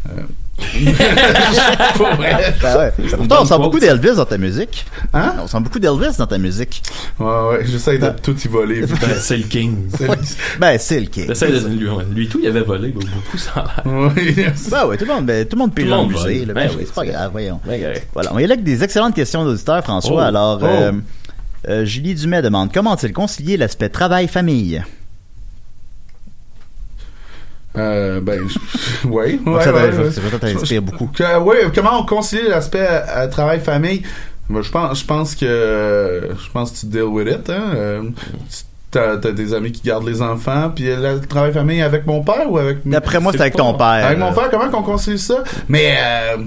euh, Pas vrai. Ben ouais. Pourtant, on sent beaucoup d'Elvis dans ta musique. Hein? On sent beaucoup d'Elvis dans ta musique. Ouais, ouais, j'essaie de tout y voler. Ben, c'est le king. C'est- Ben, c'est le king. De- lui, lui tout, il avait volé beaucoup, ça a l'air. Oui, Ben ouais, tout le monde, ben, tout le monde Tout pige le dans le monde musée. vole. là. Ben Ben oui, oui, c'est pas grave, voyons. Ben. Voilà, on y a là avec des excellentes questions d'auditeurs, François. Oh. Alors, Oh. euh, euh, Julie Dumais demande comment a-t-il concilié l'aspect travail-famille? Euh, ben, je- ouais, ouais, Ça t'a- ouais, beaucoup. Que- ouais, comment on concilie l'aspect euh, travail-famille? Ben, je pense, je pense que, je pense que tu deal with it, hein. Euh, tu- T'as, t'as des amis qui gardent les enfants, puis le travail-famille avec mon père ou avec... D'après moi, c'est avec ton père. Avec mon père, comment qu'on concilie ça? Mais, euh,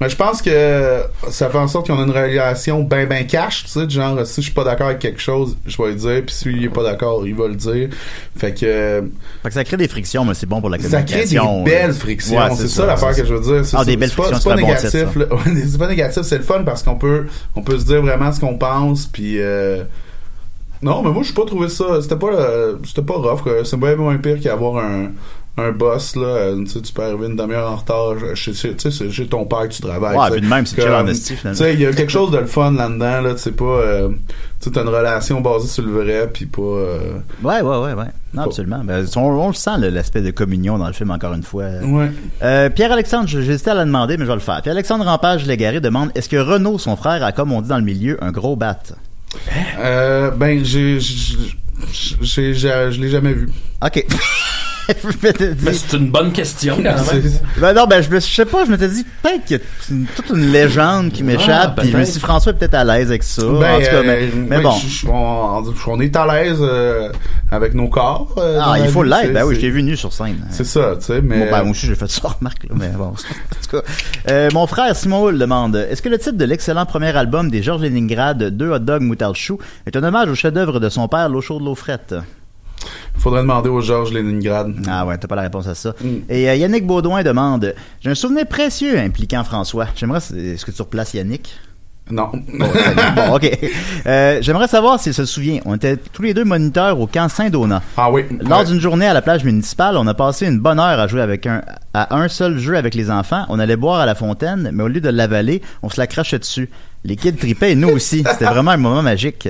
mais je pense que ça fait en sorte qu'on a une relation ben ben cash, tu sais, genre si je suis pas d'accord avec quelque chose, je vais le dire, puis s'il est pas d'accord, il va le dire. Fait que Fait que ça crée des frictions, mais c'est bon pour la ça crée des communication. belles frictions, Ouais, c'est ça l'affaire que je veux dire. C'est Ah, des belles frictions, c'est pas bon négatif. c'est pas négatif, c'est le fun parce qu'on peut on peut se dire vraiment ce qu'on pense puis euh, non, mais moi je pas trouvé ça, c'était pas euh, c'était pas rough quoi. C'est bien moins pire qu'avoir un un boss là, euh, tu peux arriver une demi-heure en retard, tu sais c'est chez ton père que tu travailles. Ouais, puis de même, c'est chill en esti. Tu sais, il y a quelque chose de le fun là-dedans là, tu sais pas euh, tu t'as une relation basée sur le vrai puis pas euh, Ouais, ouais, ouais, ouais. Non, absolument. Ben, on, on le sent, l'aspect de communion dans le film, encore une fois. Ouais. Euh, Pierre-Alexandre, j'hésitais à la demander, mais je vais le faire. Pierre-Alexandre Rampage Légaré demande Est-ce que Renaud, son frère, a, comme on dit dans le milieu, un gros bat? Euh, ben, j'ai, j'ai, j'ai, j'ai- je l'ai jamais vu. Ok. Mais c'est une bonne question, quand même. Ben non, ben je, me- je sais pas, je m'étais dit peut-être qu'il y a une- toute une légende qui m'échappe, Ah, puis je me suis dit. François est peut-être à l'aise avec ça. Ben, en tout cas, mais, euh, mais ben, bon. on, on est à l'aise euh, avec nos corps. euh, dans Ah, la il faut vie, l'être. c'est- Ben oui, je t'ai vu nu sur scène. C'est ça, tu sais, mais. Bon, ben, moi aussi, j'ai fait ça, remarque, là, mais bon. en tout cas. Euh, mon frère Simon Hull demande Est-ce que le titre de l'excellent premier album des Georges Leningrad, Deux hot dogs moutarde chou, est un hommage au chef-d'œuvre de son père, L'eau chaude, l'eau frette? Faudrait demander au Georges Leningrad. Ah ouais, t'as pas la réponse à ça. Mm. Et euh, Yannick Baudouin demande J'ai un souvenir précieux impliquant François. J'aimerais. Est-ce que tu replaces Yannick? Non. Bon, ok. Euh, J'aimerais savoir s'il se souvient. On était tous les deux moniteurs au camp Saint-Donat. Ah oui. Lors Ouais. d'une journée à la plage municipale, on a passé une bonne heure à jouer avec un, à un seul jeu avec les enfants. On allait boire à la fontaine, mais au lieu de l'avaler, on se la crachait dessus. Les kids tripaient et nous aussi. C'était vraiment un moment magique.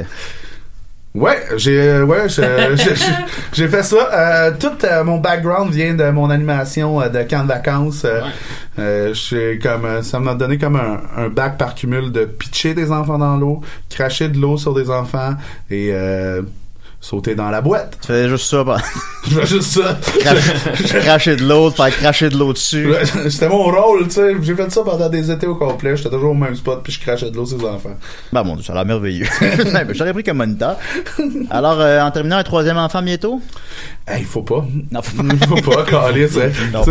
Ouais, j'ai euh, ouais, j'ai fait ça. Euh, tout euh, mon background vient de mon animation euh, de camp de vacances. J'ai comme ça m'a donné comme un, un bac par cumul de pitcher des enfants dans l'eau, cracher de l'eau sur des enfants et euh, sauter dans la boîte. Tu faisais juste ça, bah. Je fais juste ça. Cracher, de l'eau, faire cracher de l'eau dessus. C'était mon rôle, tu sais. J'ai fait ça pendant des étés au complet. J'étais toujours au même spot puis je crachais de l'eau sur les enfants. Bah mon dieu, ça a l'air merveilleux. J'aurais pris comme moniteur. Alors, euh, en terminant un troisième enfant bientôt? Hey, il faut pas. Non, faut Il faut pas caler, tu sais. Non, Tu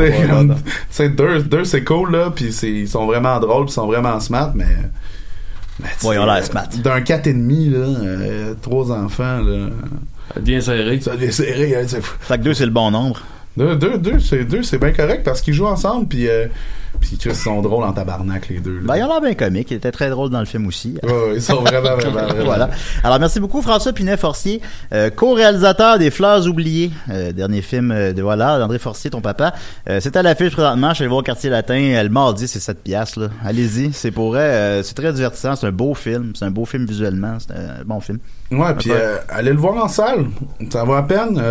sais, pas, deux, deux c'est cool, là, puis c'est- ils sont vraiment drôles, puis ils sont vraiment smart, mais... sais, l'air smart. D'un quatre et demi, là, euh, trois enfants, là... Bien serré. Ça devient serré, hein, c'est fou. Fait que deux, c'est le bon nombre. Deux, deux, deux, c'est deux, c'est bien correct parce qu'ils jouent ensemble, puis euh, puis Chris, ils sont drôles en tabarnak les deux. là. Ben, il a l'air bien comique. Il était très drôle dans le film aussi. Ouais, ils sont vraiment, vraiment, vraiment. voilà. Alors, merci beaucoup, François Pinet-Forcier, euh, co-réalisateur des Fleurs oubliées, euh, dernier film euh, de, voilà, d'André Forcier, ton papa. Euh, c'est à l'affiche présentement. Je suis allé voir au Quartier Latin. Le mardi, c'est 7 piastres, là. Allez-y. C'est pour c'est très divertissant. C'est un beau film. C'est un beau film visuellement. C'est un bon film. Ouais, puis allez le voir en salle. Ça vaut à peine.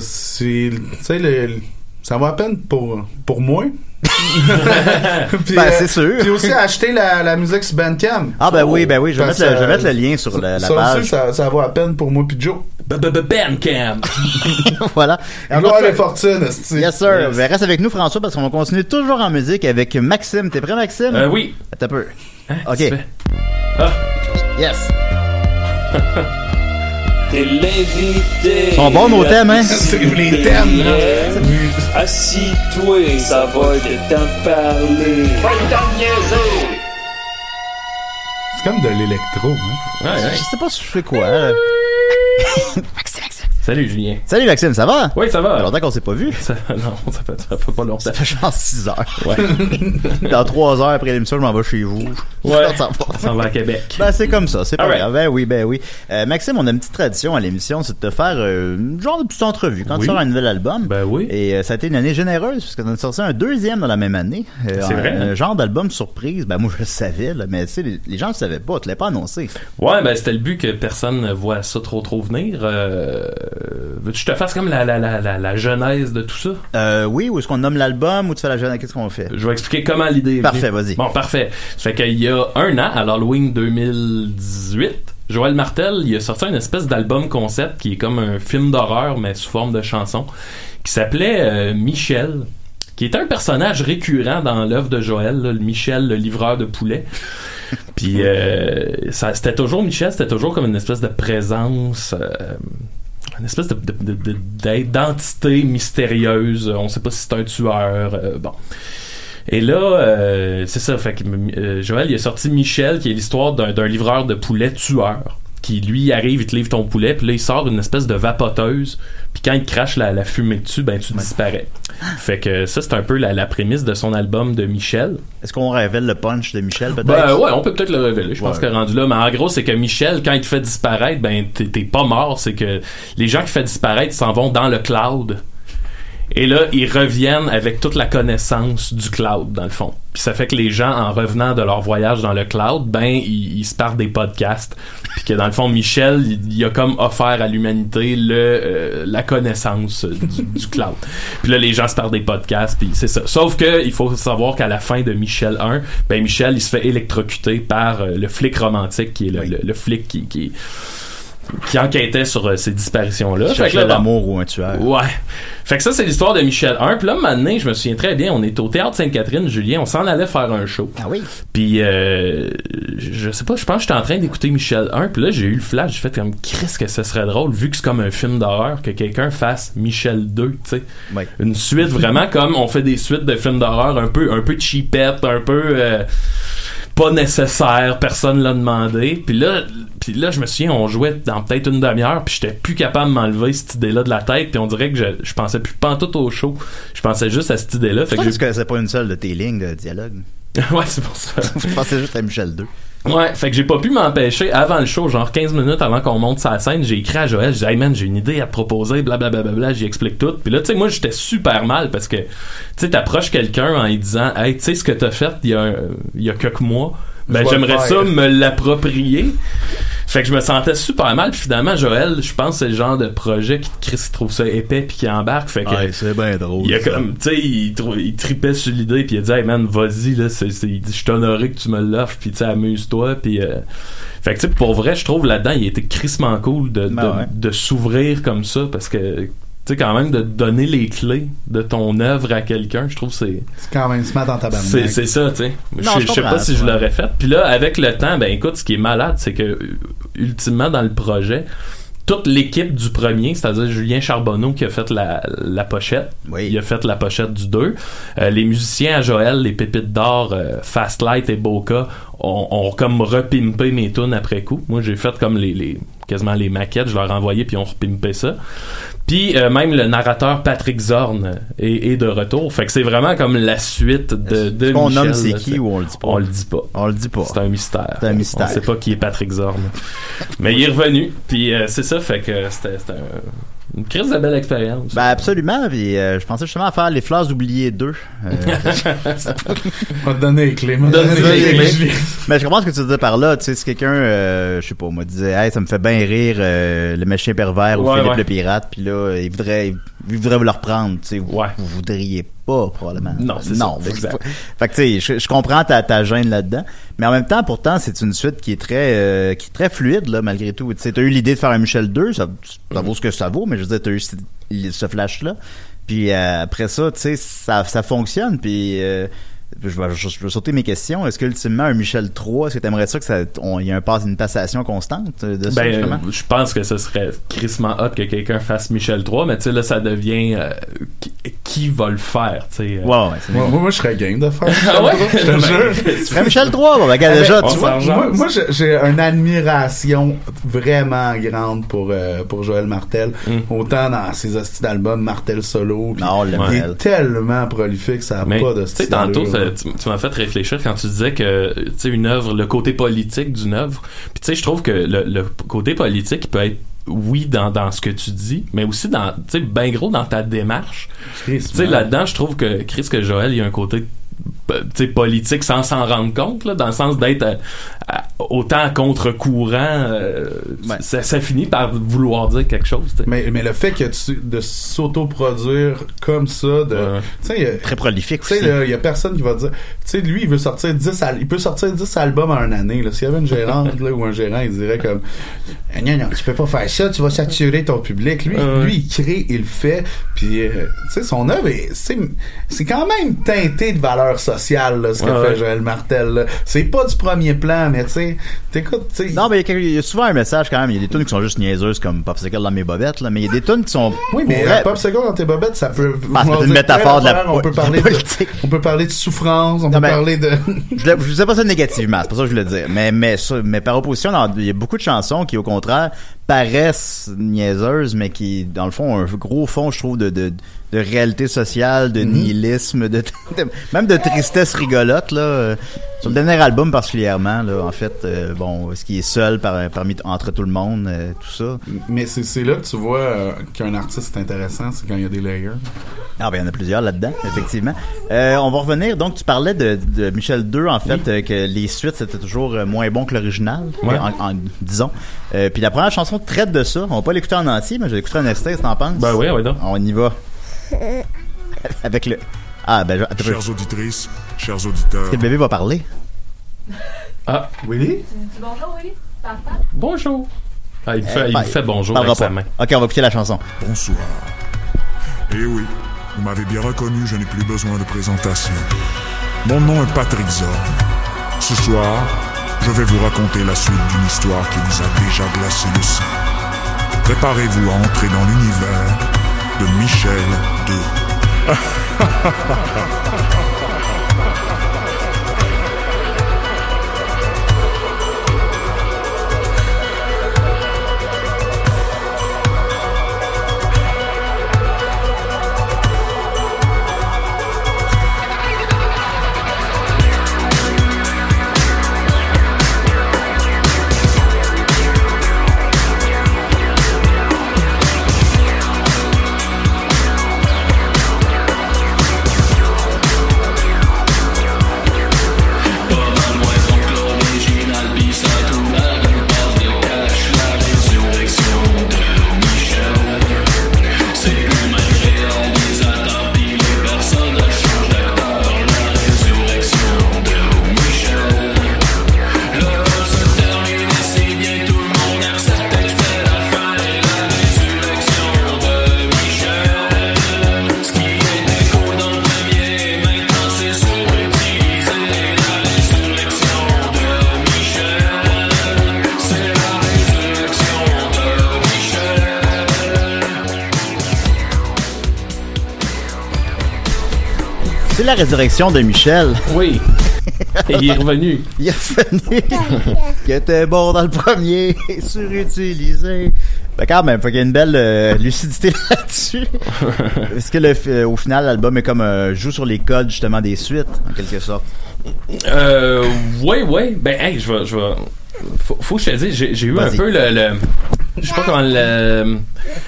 C'est, tu sais, le- ça vaut à peine pour pour moi. Puis, Ben, euh, c'est sûr. Puis aussi acheter la, la musique sur Bandcamp. Ah, ben oui, ben oui. Je vais, mettre le, je vais mettre le lien sur la, la ça page. aussi, ça, ça vaut à peine pour moi puis Joe. Bandcamp. voilà. Gloire et fortune, esti. Yes, sir. Yes. Ben, reste avec nous, François, parce qu'on va continuer toujours en musique avec Maxime. T'es prêt, Maxime? Euh, oui. Attends un peu. OK. tu fais? Ah. Yes. T'es l'invité. Ils sont bons, nos thèmes, hein? C'est les thèmes, là. Assis-toi, ça va parler. Niaiser. C'est comme de l'électro, hein? Ouais, ouais. Je sais pas si je fais quoi. là. Salut, Julien. Salut, Maxime, ça va? Oui, ça Ça fait va. longtemps qu'on s'est pas vu. Ça- non, ça fait, ça fait pas longtemps. Ça fait genre 6 heures. Ouais. Dans 3 heures après l'émission, je m'en vais chez vous. Ouais. Ça va. On s'en va à Québec. Ben, c'est comme ça, c'est pas Alright. grave. Ben oui, ben oui. Euh, Maxime, on a une petite tradition à l'émission, c'est de te faire euh, une genre de petite entrevue quand Oui. tu sors un nouvel album. Ben oui. Et euh, ça a été une année généreuse, parce qu'on a sorti un deuxième dans la même année. C'est un, vrai, hein? Un genre d'album surprise. Ben moi, je le savais, là, mais tu sais, les, les gens le savaient pas, tu l'avais pas annoncé. Ouais, ben c'était le but que personne ne voit ça trop trop venir. Euh, veux-tu que je te fasse comme la, la, la, la, la genèse de tout ça? Euh, oui, ou est-ce qu'on nomme l'album, ou tu fais la jeune, qu'est-ce qu'on fait? Je vais expliquer comment l'idée est Parfait, vas-y. Bon, parfait. Ça fait qu'il y a un an, à l'Halloween 2018, Joël Martel, il a sorti une espèce d'album concept qui est comme un film d'horreur, mais sous forme de chanson, qui s'appelait euh, Michel, qui est un personnage récurrent dans l'œuvre de Joël, là, le Michel, le livreur de poulet. Puis euh, c'était toujours Michel, c'était toujours comme une espèce de présence, euh, une espèce de, de- d'identité mystérieuse. On sait pas si c'est un tueur. euh, bon. Et là, euh, c'est ça. Fait que euh, Joël, il a sorti Michel, qui est l'histoire d'un livreur de poulet tueur. Qui lui arrive, il te livre ton poulet, puis là il sort une espèce de vapoteuse, puis quand il crache la, la fumée dessus, ben tu disparais. Fait que ça c'est un peu la, la prémisse de son album de Michel. Est-ce qu'on révèle le punch de Michel, peut-être? Ben ouais, on peut peut-être le révéler. Je pense que rendu là, mais en gros, c'est que Michel, quand il te fait disparaître, ben t'es t'es pas mort. C'est que les gens qui fait disparaître s'en vont dans le cloud. Et là, ils reviennent avec toute la connaissance du cloud, dans le fond. Puis ça fait que les gens, en revenant de leur voyage dans le cloud, ben, ils, ils se partent des podcasts. Puis que dans le fond, Michel, il, il a comme offert à l'humanité le euh, la connaissance du, du cloud. Puis là, les gens se partent des podcasts, puis c'est ça. Sauf que il faut savoir qu'à la fin de Michel 1, ben Michel, il se fait électrocuter par euh, le flic romantique, qui est le, le- le flic qui... qui qui enquêtait sur euh, ces disparitions-là. Fait que Chercher là, bon, l'amour ou un tueur. Ouais. Fait que ça, c'est l'histoire de Michel 1. Puis là, maintenant, je me souviens très bien, on est au Théâtre Sainte-Catherine, Julien, on s'en allait faire un show. Ah oui? Puis, euh, je sais pas, je pense que j'étais en train d'écouter Michel 1. Puis là, j'ai eu le flash, j'ai fait comme, Chris, que ce serait drôle, vu que c'est comme un film d'horreur, que quelqu'un fasse Michel 2, tu sais. Une suite, vraiment comme on fait des suites de films d'horreur un peu, un peu cheapette, un peu... euh, pas nécessaire, personne l'a demandé. Puis là, puis là, je me souviens, on jouait dans peut-être une demi-heure, puis j'étais plus capable de m'enlever cette idée-là de la tête, puis on dirait que je, je pensais plus pantoute au show. Je pensais juste à cette idée-là. Fait que que connaissais pas une seule de tes lignes de dialogue? ouais, c'est pour ça. Je pensais juste à Michel 2. Ouais, fait que j'ai pas pu m'empêcher avant le show, genre 15 minutes avant qu'on monte sa scène, j'ai écrit à Joël, j'ai dit hey man, j'ai une idée à te proposer, blablabla, bla, j'y explique tout. Puis là, tu sais, moi j'étais super mal parce que tu sais, t'approches quelqu'un en lui disant hey, tu sais ce que t'as fait il y a il y a quelques mois, ben j'aimerais ça me l'approprier. Fait que je me sentais super mal, puis finalement Joël, je pense que c'est le genre de projet qui Chris il trouve ça épais puis qui embarque, fait que Ouais, c'est bien drôle. il a ça. comme, tu sais, il, tripait sur l'idée, puis il a dit, hey man, vas-y, là, c'est, c'est- il dit, je suis honoré que tu me l'offres, puis tu sais, amuse-toi, puis. euh, Fait que, tu sais, pour vrai, je trouve là-dedans, il était crissement cool de, Ben de, ouais. de s'ouvrir comme ça, parce que, tu sais, quand même, de donner les clés de ton œuvre à quelqu'un, je trouve que c'est. C'est quand même se mettre dans ta C'est, c'est ça, tu sais. Je, sais pas si je l'aurais fait. Puis là, avec le temps, ben écoute, ce qui est malade, c'est que ultimement dans le projet, toute l'équipe du premier, c'est-à-dire Julien Charbonneau qui a fait la, la pochette, Oui. il a fait la pochette du 2. Euh, les musiciens à Joël, les pépites d'or, euh, Fastlight et Boca, ont, ont comme repimpé mes tunes après coup. Moi, j'ai fait comme les, les quasiment les maquettes, je leur ai envoyé puis on repimpé ça. Puis euh, même le narrateur Patrick Zorn est, est de retour. Fait que c'est vraiment comme la suite de, de Michel, nomme c'est qui ou on le dit pas? On le dit pas. On le dit pas. C'est un mystère. C'est un mystère. On sait pas qui est Patrick Zorn. Mais il est revenu. Puis euh, c'est ça, fait que c'était un- une crise de belle expérience. Ben absolument, puis euh, je pensais justement à faire les fleurs oubliées 2. Euh, m'a donné les clés. m'a donné les les clés. clés. Mais je comprends ce que tu dis par là. Tu sais, si quelqu'un, euh, je sais pas, moi, disait, hey, ça me fait bien rire euh, le méchant pervers ou Philippe ouais. le pirate, puis là, il voudrait, il voudrait vous le reprendre. Tu sais, vous, vous voudriez pas probablement. Non, c'est non, ça, exact. Fait que tu sais, je, je comprends ta, ta gêne là-dedans, mais en même temps, pourtant, c'est une suite qui est très, euh, qui est très fluide là, malgré tout. Tu sais, t'as eu l'idée de faire un Michel 2, ça, ça vaut ce que ça vaut, mais je veux dire, t'as eu ce, ce flash-là. Puis euh, après ça, tu sais, ça, ça fonctionne. Puis euh, je, vais, je, je vais sauter mes questions. Est-ce qu'ultimement, un Michel 3, est-ce que t'aimerais ça que ça, on- il y ait un passe, une passation constante euh, de ça, Ben, je pense que ce serait crissement hot que quelqu'un fasse Michel 3, mais tu sais, là, ça devient euh, qui, va le faire, tu sais. euh. Ouais, ouais, c'est Moi, moi, moi, je serais game de faire Ah ouais? Je te jure. Tu ferais Michel 3, bon, ben, regarde, Ah, déjà, tu vois. Moi, moi, j'ai- une admiration vraiment grande pour, euh, pour Joël Martel. Autant dans ses hosties d'albums, Martel solo. puis Non, le il est tellement prolifique, ça n'a pas de tu sais, style. tantôt, tu m'as fait réfléchir quand tu disais que, tu sais, une œuvre, le côté politique d'une œuvre. Puis tu sais, je trouve que le, le côté politique il peut être oui dans, dans ce que tu dis, mais aussi dans, tu sais, ben gros dans ta démarche. Tu sais, là-dedans, je trouve que Chris que Joël, il y a un côté politique sans s'en rendre compte, là, dans le sens d'être euh, autant à contre-courant, euh, ça, ça finit par vouloir dire quelque chose. Mais, mais le fait que tu, de s'autoproduire comme ça, de, Très prolifique aussi. il y a personne qui va dire, tu sais, lui, il veut sortir 10 al- il peut sortir 10 albums en une année. S'il y avait une gérante, là, ou un gérant, il dirait comme, Eh, non, non, tu peux pas faire ça, tu vas saturer ton public. Lui, lui, il crée, il le fait, puis, euh, tu sais, son œuvre, est- c'est, c'est quand même teinté de valeur sociale, là, ce que Ouais, fait. Joël Martel. C'est pas du premier plan, mais tu sais, t'écoutes, tu sais. Non, mais il y a y, souvent un message quand même. Il y a des tunes qui sont juste niaiseuses comme Popsicle dans mes bobettes, là, mais il y a des tunes qui sont. Oui, mais vrai- un popsicle dans tes bobettes, ça peut. Bah, c'est une métaphore de la. On peut parler de on peut parler de souffrance, on peut parler de. je je disais pas ça négativement, c'est pas ça que je voulais dire. Mais, mais, ça- mais par opposition, il y a beaucoup de chansons qui, au contraire, paraissent niaiseuses, mais qui, dans le fond, ont un gros fond, je trouve, de, de, de réalité sociale, de Mhm. nihilisme, de, de- même de tristesse rigolote, là. Sur le dernier album particulièrement, là, en fait, euh, bon, ce qui est seul par, parmi, entre tout le monde, euh, tout ça. Mais c'est c'est là que tu vois euh, qu'un artiste est intéressant, c'est quand il y a des layers. Ah, ben, il y en a plusieurs là-dedans, effectivement. Euh, on va revenir. Donc, tu parlais de, de Michel II, en fait, euh, que les suites, c'était toujours moins bon que l'original, Ouais. en, en- disons. Euh, puis la première chanson traite de ça. On va pas l'écouter en entier, mais je vais écouter un extrait, si t'en penses? Ben oui, oui, donc. On y va. Avec le... Ah, ben, attends, Chères je- auditrices, chers auditeurs. Est-ce que le bébé va parler? Ah, Willy? bonjour, Willy? bonjour. Ah, il me fait, Euh, il me fait bonjour avec sa main. Ok, on va écouter la chanson. Bonsoir. Eh oui, vous m'avez bien reconnu, je n'ai plus besoin de présentation. Mon nom est Patrick Zorn. Ce soir, je vais vous raconter la suite d'une histoire qui vous a déjà glacé le sang. Préparez-vous à entrer dans l'univers de Michel II. 哈哈哈哈哈 la résurrection de Michel. Oui. Et il est revenu. Il est revenu. qui était bon dans le premier, surutilisé. Ben quand même, faut qu'il y ait une belle euh, lucidité là-dessus. Est-ce que le, f- au final, l'album est comme euh, joue sur les codes justement des suites, en quelque sorte? Euh, ouais, ouais. Ben, hey, je vais, je vais. Faut, faut que je te dise, j'ai, eu un peu le, le- je sais pas comment le,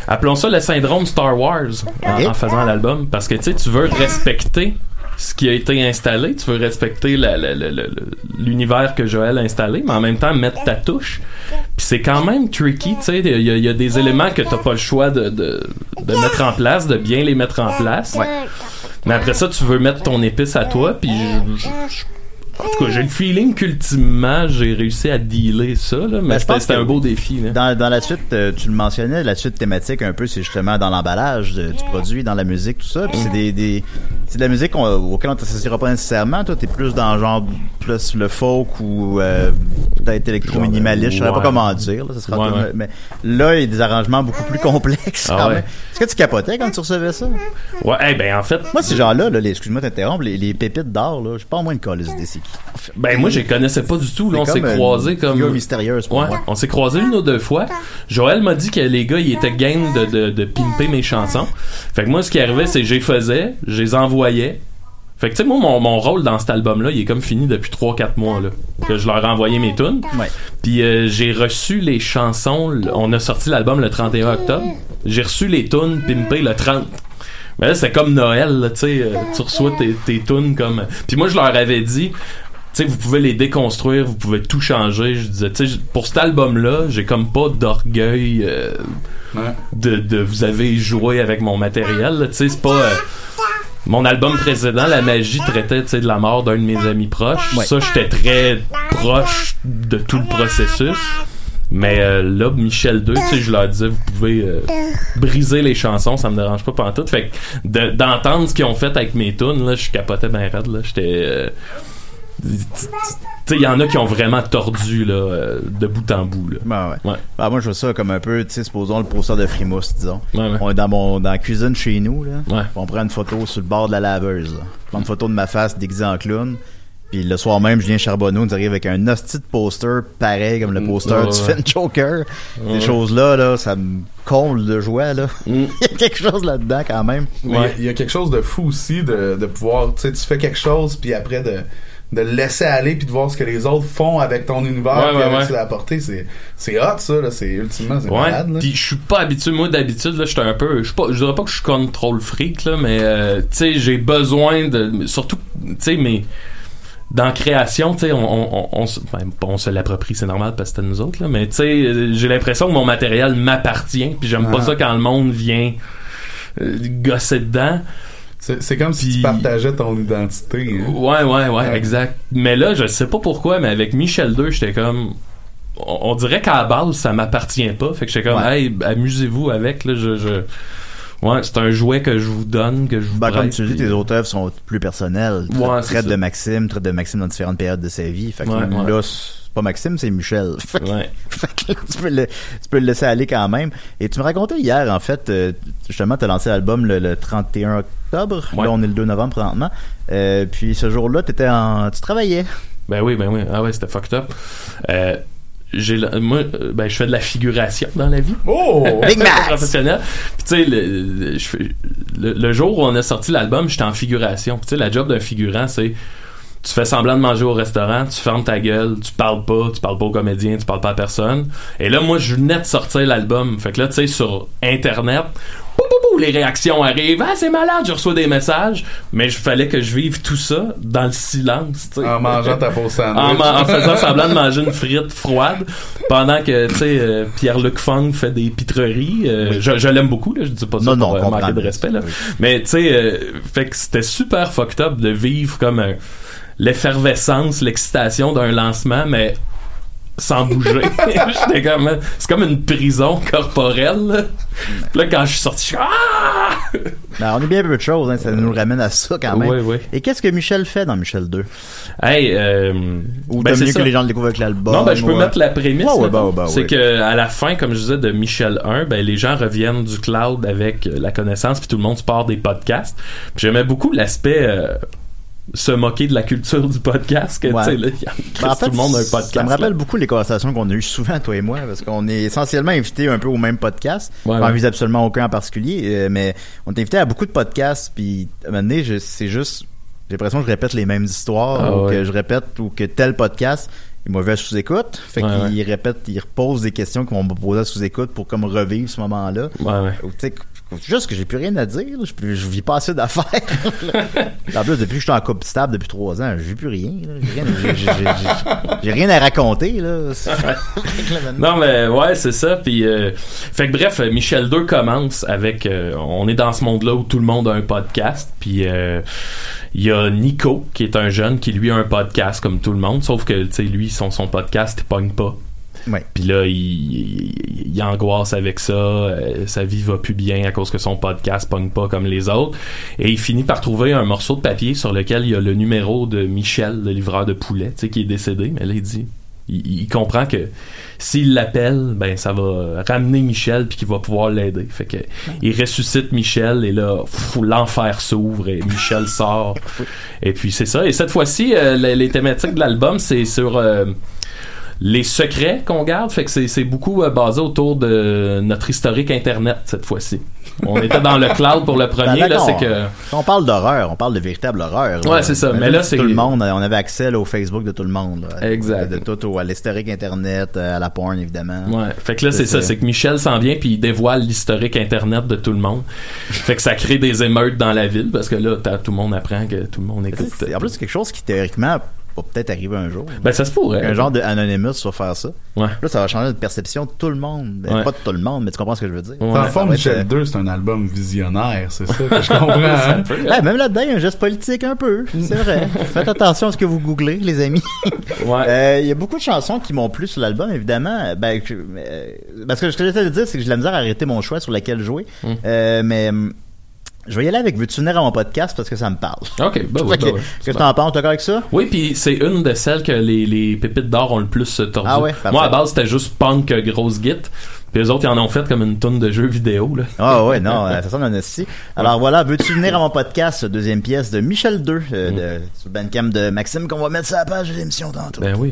appelons ça le syndrome Star Wars en, faisant l'album, parce que tu sais, tu veux respecter ce qui a été installé, tu veux respecter la- la- la- la- l'univers que Joël a installé, mais en même temps mettre ta touche. Puis c'est quand même tricky, tu sais, il y, a- il y a des éléments que t'as pas le choix de, de, de mettre en place, de bien les mettre en place. Mais après ça, tu veux mettre ton épice à toi, puis je- je- je- en tout cas, j'ai le feeling qu'ultimement, j'ai réussi à dealer ça, là, mais Ben, je c'était un beau défi. Là. Dans, dans la suite, euh, tu le mentionnais, la suite thématique un peu, c'est justement dans l'emballage de- du produit, dans la musique, tout ça. Puis c'est des, des c'est de la musique qu'on- auquel on t'associera pas nécessairement. Toi, t'es plus dans genre plus le folk ou euh, peut-être électro-minimaliste. Je saurais pas comment dire. Là, ça sera Ouais, tout- ouais. Mais là, il y a des arrangements beaucoup plus complexes. Ah quand ouais. même. Est-ce que tu capotais quand tu recevais ça? Ouais, eh ben en fait. Moi, ces gens-là, là, les- excuse-moi de t'interrompre, les, les pépites d'or, là, j'ai pas au moins une c'est qui. Ben moi, je les connaissais pas du tout. Là, on s'est croisés comme. mystérieuse Ouais, moi. on s'est croisés une ou deux fois. Joël m'a dit que les gars, ils étaient game de, de, de pimper mes chansons. Fait que moi, ce qui arrivait, c'est que je les faisais, je les envoyais. Fait que tu sais, moi, mon, mon rôle dans cet album-là, il est comme fini depuis 3-4 mois, là. Que je leur ai envoyé mes tunes. Ouais. Puis euh, j'ai reçu les chansons. On a sorti l'album le 31 octobre. J'ai reçu les tunes pimpées le 30. Mais là, c'est comme Noël, là, tu sais. euh, tu reçois tes, tes tunes comme. Puis moi, je leur avais dit. Tu sais, vous pouvez les déconstruire, vous pouvez tout changer. Je disais, tu sais, pour cet album-là, j'ai comme pas d'orgueil euh, de, de vous avez joué avec mon matériel. Tu sais, c'est pas. euh, mon album précédent, La Magie, traitait de la mort d'un de mes amis proches. Ouais. Ça, j'étais très proche de tout le processus. Mais euh, là, Michel 2, tu sais, je leur disais, vous pouvez euh, briser les chansons, ça me dérange pas pantoute. Fait que de- d'entendre ce qu'ils ont fait avec mes tunes, là, je capotais bien raide, là. J'étais... euh, tu sais, il y en a qui ont vraiment tordu, là, euh, de bout en bout, là. Ben ouais. Ouais. Ben, moi, je vois ça comme un peu, tu sais, supposons le poster de Frimousse, disons. Ouais, ouais. On est dans mon, dans la cuisine chez nous, là. On prend une photo sur le bord de la laveuse, là. Je prends une photo de ma face déguisée en clown. Puis le soir même, Julien Charbonneau nous arrive avec un hostie de poster pareil comme le poster Ouais, du ouais. film Joker. Ouais. Ces choses-là, là, ça me comble de joie, là. Il y a quelque chose là-dedans, quand même. Mais il y a- il y, a quelque chose de fou aussi de, de pouvoir, tu sais, tu fais quelque chose, puis après de, de le laisser aller, puis de voir ce que les autres font avec ton univers, Ouais, puis ouais, avec ouais. ce que ça a apporté. C'est, c'est hot, ça, là. C'est ultimement, c'est Ouais, malade, puis je suis pas habitué moi d'habitude là, j'étais un peu je suis pas je dirais pas que je suis contrôle freak là, mais euh, tu sais j'ai besoin de surtout tu sais mais dans création, tu sais, on, on, on, ben, on se l'approprie, c'est normal parce que c'était nous autres, là, mais tu sais, euh, j'ai l'impression que mon matériel m'appartient, puis j'aime pas Ah. ça quand le monde vient euh, gosser dedans. C'est, c'est comme si tu partageais ton identité. hein. Ouais, ouais, ouais, Ouais. exact. Mais là, je sais pas pourquoi, mais avec Michel 2, j'étais comme. On, on dirait qu'à la base, ça m'appartient pas. Fait que j'étais comme, Ouais. hey, amusez-vous avec, là, je. je... Ouais, c'est un jouet que je vous donne, que je vous Ben, comme tu dis, tes autres œuvres sont plus personnelles. Ouais, traites ça. de Maxime, traite de Maxime dans différentes périodes de sa vie. Fait que Ouais, ouais. là, c'est pas Maxime, c'est Michel. Fait que- fait tu peux, le, tu peux le laisser aller quand même. Et tu me racontais hier, en fait, euh, justement, tu as lancé l'album le, le 31 octobre. Là, on est le 2 novembre présentement. Euh, puis ce jour-là, t'étais en, tu travaillais. Ben oui, ben oui. Ah ouais, c'était fucked up. Euh, j'ai la- moi euh, ben je fais de la figuration dans la vie Oh! Big Mac! professionnel puis tu sais le, le- le, jour où on a sorti l'album j'étais en figuration Puis tu sais la job d'un figurant c'est tu fais semblant de manger au restaurant, tu fermes ta gueule, tu parles pas, tu parles pas au comédien, tu parles pas à personne. Et là, moi, je venais de sortir l'album. Fait que là, tu sais, sur Internet, les réactions arrivent. Ah, c'est malade, je reçois des messages. Mais il fallait que je vive tout ça dans le silence. En mangeant ta fausse sandwich. En, ma- en faisant semblant de manger une frite froide pendant que, tu sais, euh, Pierre-Luc Funk fait des pitreries. Euh, Je, je l'aime beaucoup, là. Je dis pas ça Non, non, pour euh, on manquer de respect, là. Mais, tu sais, euh, fait que c'était super fucked up de vivre comme un- l'effervescence, l'excitation d'un lancement, mais sans bouger. J'étais comme, c'est comme une prison corporelle. là. Puis là, quand je suis sorti, je suis ah! Ben, on est bien peu de choses, hein, ça nous ramène à ça quand même. Ouais, ouais. Et qu'est-ce que Michel fait dans Michel 2? Hey, euh, Ou ben, mieux ça. que les gens le découvrent avec l'album? Non, ben, je peux ouais. mettre la prémisse. Ouais, ouais, mettons. bah, bah, c'est ouais. que à la fin, comme je disais, de Michel 1, ben, les gens reviennent du cloud avec euh, la connaissance, puis tout le monde se part des podcasts. Puis j'aimais beaucoup l'aspect euh, se moquer de la culture du podcast que Ouais. tu sais là, il y a- Ben, en fait, tout le monde a un podcast. Ça me rappelle là. beaucoup les conversations qu'on a eues souvent, toi et moi, parce qu'on est essentiellement invités un peu au même podcast. Ouais, on ouais. vise absolument aucun en particulier, euh, mais on est invité à beaucoup de podcasts, puis à un moment donné, c'est juste, j'ai l'impression que je répète les mêmes histoires, Ah, ou que je répète, ou que tel podcast, il m'a vu à sous-écoute, fait qu'il répète, il repose des questions qu'on m'a posées à sous-écoute pour comme revivre ce moment-là. Ouais, ouais. Ou, tu sais, juste que j'ai plus rien à dire, je, je vis pas assez d'affaires. en plus, depuis que je suis en couple stable depuis trois ans, je vis plus rien. J'ai rien, à raconter. Là. Non mais ouais c'est ça puis euh, fait que bref Michel 2 commence avec euh, on est dans ce monde là où tout le monde a un podcast puis euh, il y a Nico qui est un jeune qui lui a un podcast comme tout le monde sauf que tu sais lui son son podcast il pogne pas Ouais. puis là il, il, il angoisse avec ça euh, sa vie va plus bien à cause que son podcast pogne pas comme les autres et il finit par trouver un morceau de papier sur lequel il y a le numéro de Michel le livreur de poulet tu sais qui est décédé mais là il dit il, il comprend que s'il l'appelle, ben ça va ramener Michel puis qu'il va pouvoir l'aider. Fait que il ressuscite Michel et là l'enfer s'ouvre et Michel sort. Et puis c'est ça. Et cette fois-ci, euh, les, les thématiques de l'album c'est sur euh, les secrets qu'on garde. Fait que c'est beaucoup euh, basé autour de notre historique internet cette fois-ci. On était dans le cloud pour le premier. Ben, là, d'accord. c'est que On parle d'horreur, on parle de véritable horreur. Ouais, c'est ça. Mais là, c'est- tout le monde, on avait accès là, au Facebook de tout le monde. là. Exact. De tout au, à l'historique internet, à la porn évidemment. Ouais. Fait que là, c'est ça. C'est que Michel s'en vient puis il dévoile l'historique Internet de tout le monde. fait que ça crée des émeutes dans la ville parce que là, tout le monde apprend que tout le monde écoute. En plus, c'est quelque chose qui théoriquement va peut-être arriver un jour. Ben, ça se pourrait. Un genre de Anonymous sur faire ça. Ouais. Là, ça va changer de perception de tout le monde. Ben, Ouais. Pas de tout le monde, mais tu comprends ce que je veux dire. Dans le fond, Ça va être, Michel euh, 2, c'est un album visionnaire, c'est ça que je comprends. hein? Ouais, même là-dedans, il y a un geste politique un peu. C'est vrai. Faites attention à ce que vous googlez, les amis. Euh, Il y a beaucoup de chansons qui m'ont plu sur l'album, évidemment. Ben, euh, parce que ce que j'essaie de dire, c'est que j'ai de la misère à arrêter mon choix sur laquelle jouer. Mm. Euh, mais hum, je vais y aller avec Veux-tu venir à mon podcast parce que ça me parle. Ok, ben oui, Fait ben que- oui. Qu'est-ce que t'en penses, d'accord avec ça? Oui, puis c'est une de celles que les, les pépites d'or ont le plus tordu. Ah ouais. Moi, à base, c'était juste punk, euh, grosse git. Puis les autres, ils en ont fait comme une tonne de jeux vidéo. Là. Ah ouais, non, euh, ça sonne un esti. Alors voilà, veux-tu venir à mon podcast, deuxième pièce de Michel 2, euh, de, sur le Bandcamp de Maxime, qu'on va mettre sur la page de l'émission tantôt. Ben oui.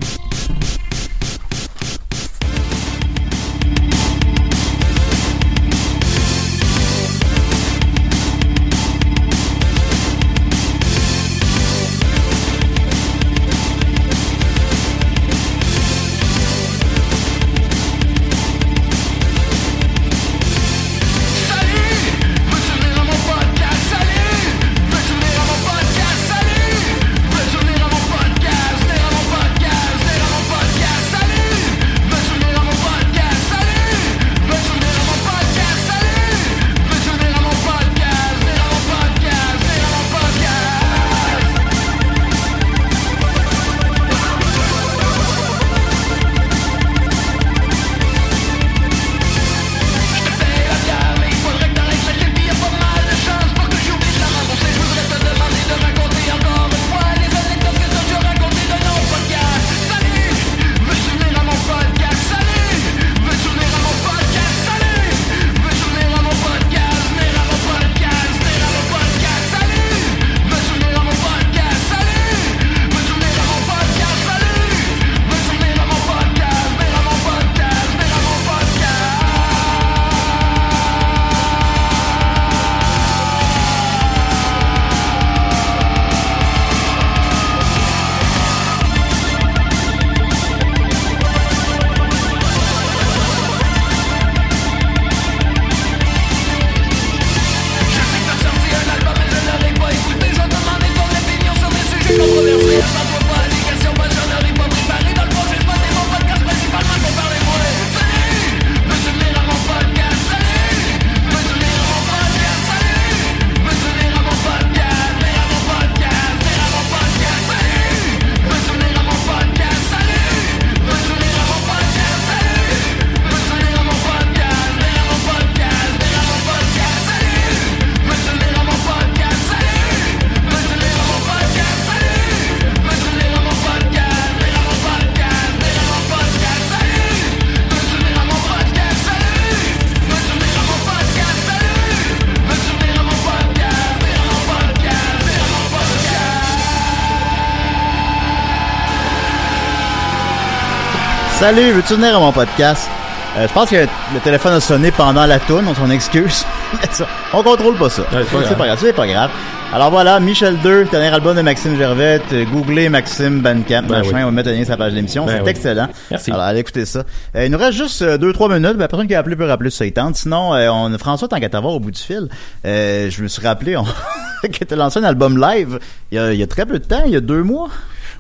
Salut, veux-tu venir à mon podcast? Euh, je pense que le téléphone a sonné pendant la tourne, on s'en excuse. On contrôle pas ça. Ouais, c'est pas grave. c'est pas grave. Alors voilà, Michel 2, dernier album de Maxime Gervais. Euh, Googlez Maxime Bandcamp, Ben machin, oui. on va mettre un lien sur la page de l'émission. Ben c'est oui. excellent. Merci. Alors allez écouter ça. Euh, il nous reste juste 2-3 minutes. Ben, personne qui a appelé peut rappeler ça tente. Sinon, euh, on, François, tant qu'à t'avoir au bout du fil, je me suis rappelé on, que t'as lancé un album live il y, a, il y a très peu de temps, il y a deux mois.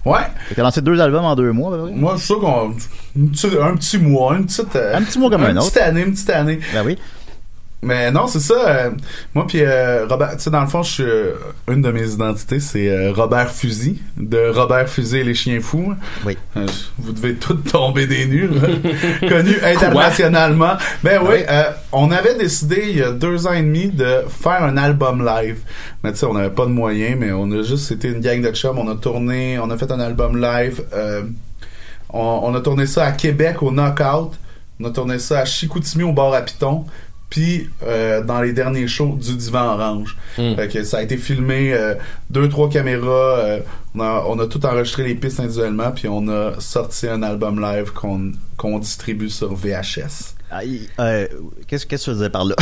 Ouais. T'as lancé deux albums en deux mois, près? Moi, je suis sûr qu'on. une Un petit mois, une petite. euh, Un petit mois comme un Une autre. petite année, une petite année. Ben oui. Mais non, c'est ça. euh, moi, puis euh, Robert, tu sais, dans le fond, je suis euh, une de mes identités, c'est euh, Robert Fusil, de Robert Fusil et les chiens fous. Oui. Vous devez tous tomber des nues, là. connu internationalement. Ben oui, euh, on avait décidé il y a deux ans et demi de faire un album live. Mais tu sais, on n'avait pas de moyens, mais on a juste été une gang de chums. On a tourné, on a fait un album live. on, on a tourné ça à Québec au Knockout. On a tourné ça à Chicoutimi au bar à Piton. Puis euh, dans les derniers shows du Divan Orange. Hmm. Fait que ça a été filmé euh, deux trois caméras. euh, on, a, on a tout enregistré les pistes individuellement. Puis on a sorti un album live qu'on qu'on distribue sur VHS. Ah, euh, Qu'est-ce qu'est-ce que tu veux dire par là?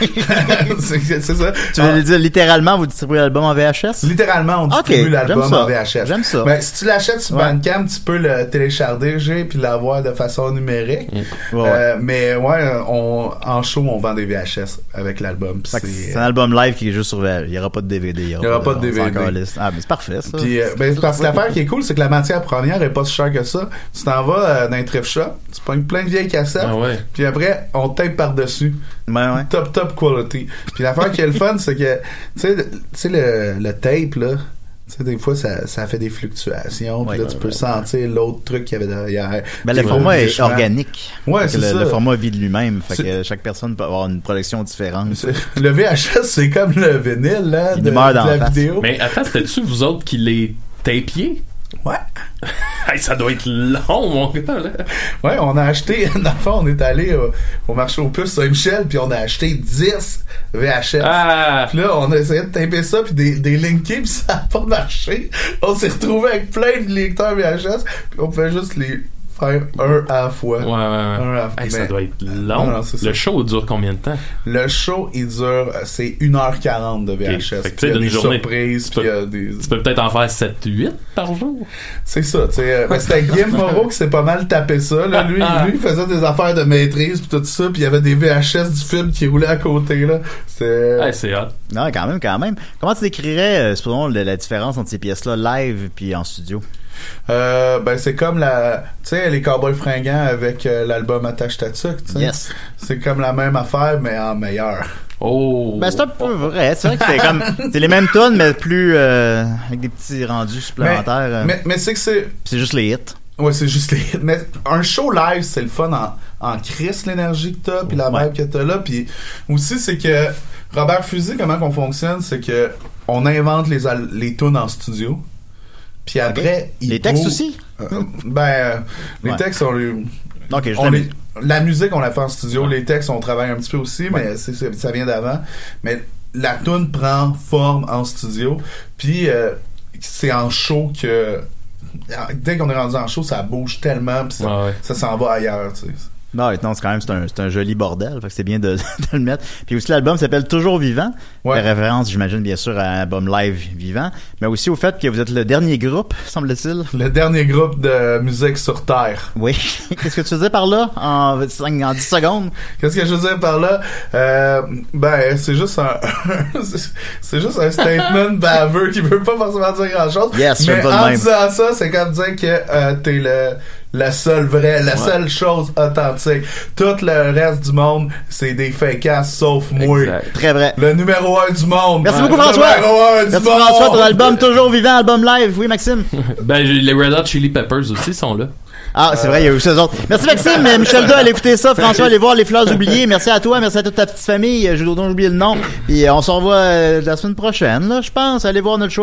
c'est c'est ça. Tu veux dire littéralement, vous distribuez l'album en VHS? Littéralement, on Ok, distribue l'album j'aime ça. en VHS. J'aime ça. Ben, si tu l'achètes sur Ouais. Bandcamp, tu peux le télécharger puis l'avoir de façon numérique. Ouais, ouais. Euh, mais ouais, on, en show, on vend des VHS avec l'album. c'est- C'est un album live qui est juste sur VHS. Il n'y aura pas de DVD. Il n'y aura pas de DVD. Ah, mais c'est parfait, ça. Puis, euh, ben, parce que l'affaire qui est cool, c'est que la matière première est pas si chère que ça. Tu t'en vas euh, dans un thrift shop, tu pognes plein de vieilles cassettes, Ah ouais. Puis après, on tape par-dessus. Ouais, ouais. Top, top quality. Puis l'affaire qui est le fun, c'est que, tu sais, le- tu sais, le, le tape, là, tu sais, des fois, ça, ça fait des fluctuations, puis Ouais, là, tu peux ouais. sentir l'autre truc qu'il y avait derrière. Ben, le format est organique. Ouais, c'est le, ça. le format vit de lui-même. Fait que chaque personne peut avoir une production différente. Le VHS, c'est comme le vinyle, là, Il de, meurt de la vidéo. Mais attends, c'était-tu vous autres qui les tapiez? Ouais. Hey, ça doit être long, mon gars, là. Ouais, on a acheté, dans le fond, on est allé au, au marché aux puces Saint-Michel, puis on a acheté 10 VHS. Ah! Puis là, on a essayé de taper ça, puis des, des linker, puis ça n'a pas marché. On s'est retrouvé avec plein de lecteurs VHS, puis on pouvait juste les faire un à la fois. Ouais, ouais, ouais. Un à la Hey, ça mais- doit être long. Non, non, c'est ça. le show dure combien de temps? Le show, il dure, euh, c'est 1h40 de VHS. Fait que, tu Puis sais, il y a des journée, surprises, des... Tu peux peut-être en faire 7-8 par jour. C'est ça, tu sais. euh, ben, C'était Guillaume Moreau qui s'est pas mal tapé ça. Là. Lui, lui, il faisait des affaires de maîtrise puis tout ça, puis il y avait des VHS du film qui roulaient à côté. là. C'est hot. Non, quand même, quand même. Comment tu décrirais, euh, supposons, le- la différence entre ces pièces-là live puis en studio? Euh, ben c'est comme la tu sais les cowboys fringants avec euh, l'album Attache sais Yes. c'est comme la même affaire mais en meilleur Oh! Ben, c'est un peu vrai. C'est vrai que c'est comme, c'est les mêmes tonnes, mais plus, euh, avec des petits rendus supplémentaires. euh. mais, mais c'est que c'est c'est juste les hits. ouais c'est juste les mais un show live c'est le fun en en crise l'énergie que t'as puis la Ouais. vibe que t'as là puis aussi c'est que Robert Fusil comment qu'on fonctionne c'est que on invente les al- les tunes en studio puis après il Les textes aussi? Euh, ben euh, les Ouais. textes on les Ok, je on l'aime. les- la musique, on la fait en studio. Les textes, on travaille un petit peu aussi, mais c'est- c'est- ça vient d'avant. Mais la tune prend forme en studio. Puis euh, c'est en show que dès qu'on est rendu en show, ça bouge tellement, puis ça, Ouais, ouais. ça s'en va ailleurs. Tu sais. Non, non, c'est quand même c'est un, c'est un joli bordel. Fait que c'est bien de, de le mettre. Puis aussi l'album s'appelle Toujours Vivant. Ouais. La référence, j'imagine bien sûr à un album live vivant, mais aussi au fait que vous êtes le dernier groupe, semble-t-il. Le dernier groupe de musique sur Terre. Oui. Qu'est-ce que tu faisais par là en, en 10 secondes? Qu'est-ce que je veux dire par là? Euh, ben, c'est juste un, c'est- juste un statement baveux qui veut pas forcément dire grand chose. Yes, mais en même. disant ça, c'est comme dire que euh, t'es le, la seule vraie, la Ouais. seule chose authentique. Tout le reste du monde, c'est des fake ass sauf moi. Très vrai. Le numéro un du monde. Merci Ouais. beaucoup Le François. numéro un du Merci monde. François, ton album Toujours Vivant, album live. Oui Maxime. Ben, j'ai- les Red Hot Chili Peppers aussi sont là. Ah, c'est vrai, il y a eu ces autres. Merci Maxime, Michel deux, allez écouter ça. François, allez voir Les Fleurs oubliées. Merci à toi, merci à toute ta petite famille. Je dois oublier le nom. Puis euh, on se revoit euh, la semaine prochaine, là, je pense. Allez voir notre show à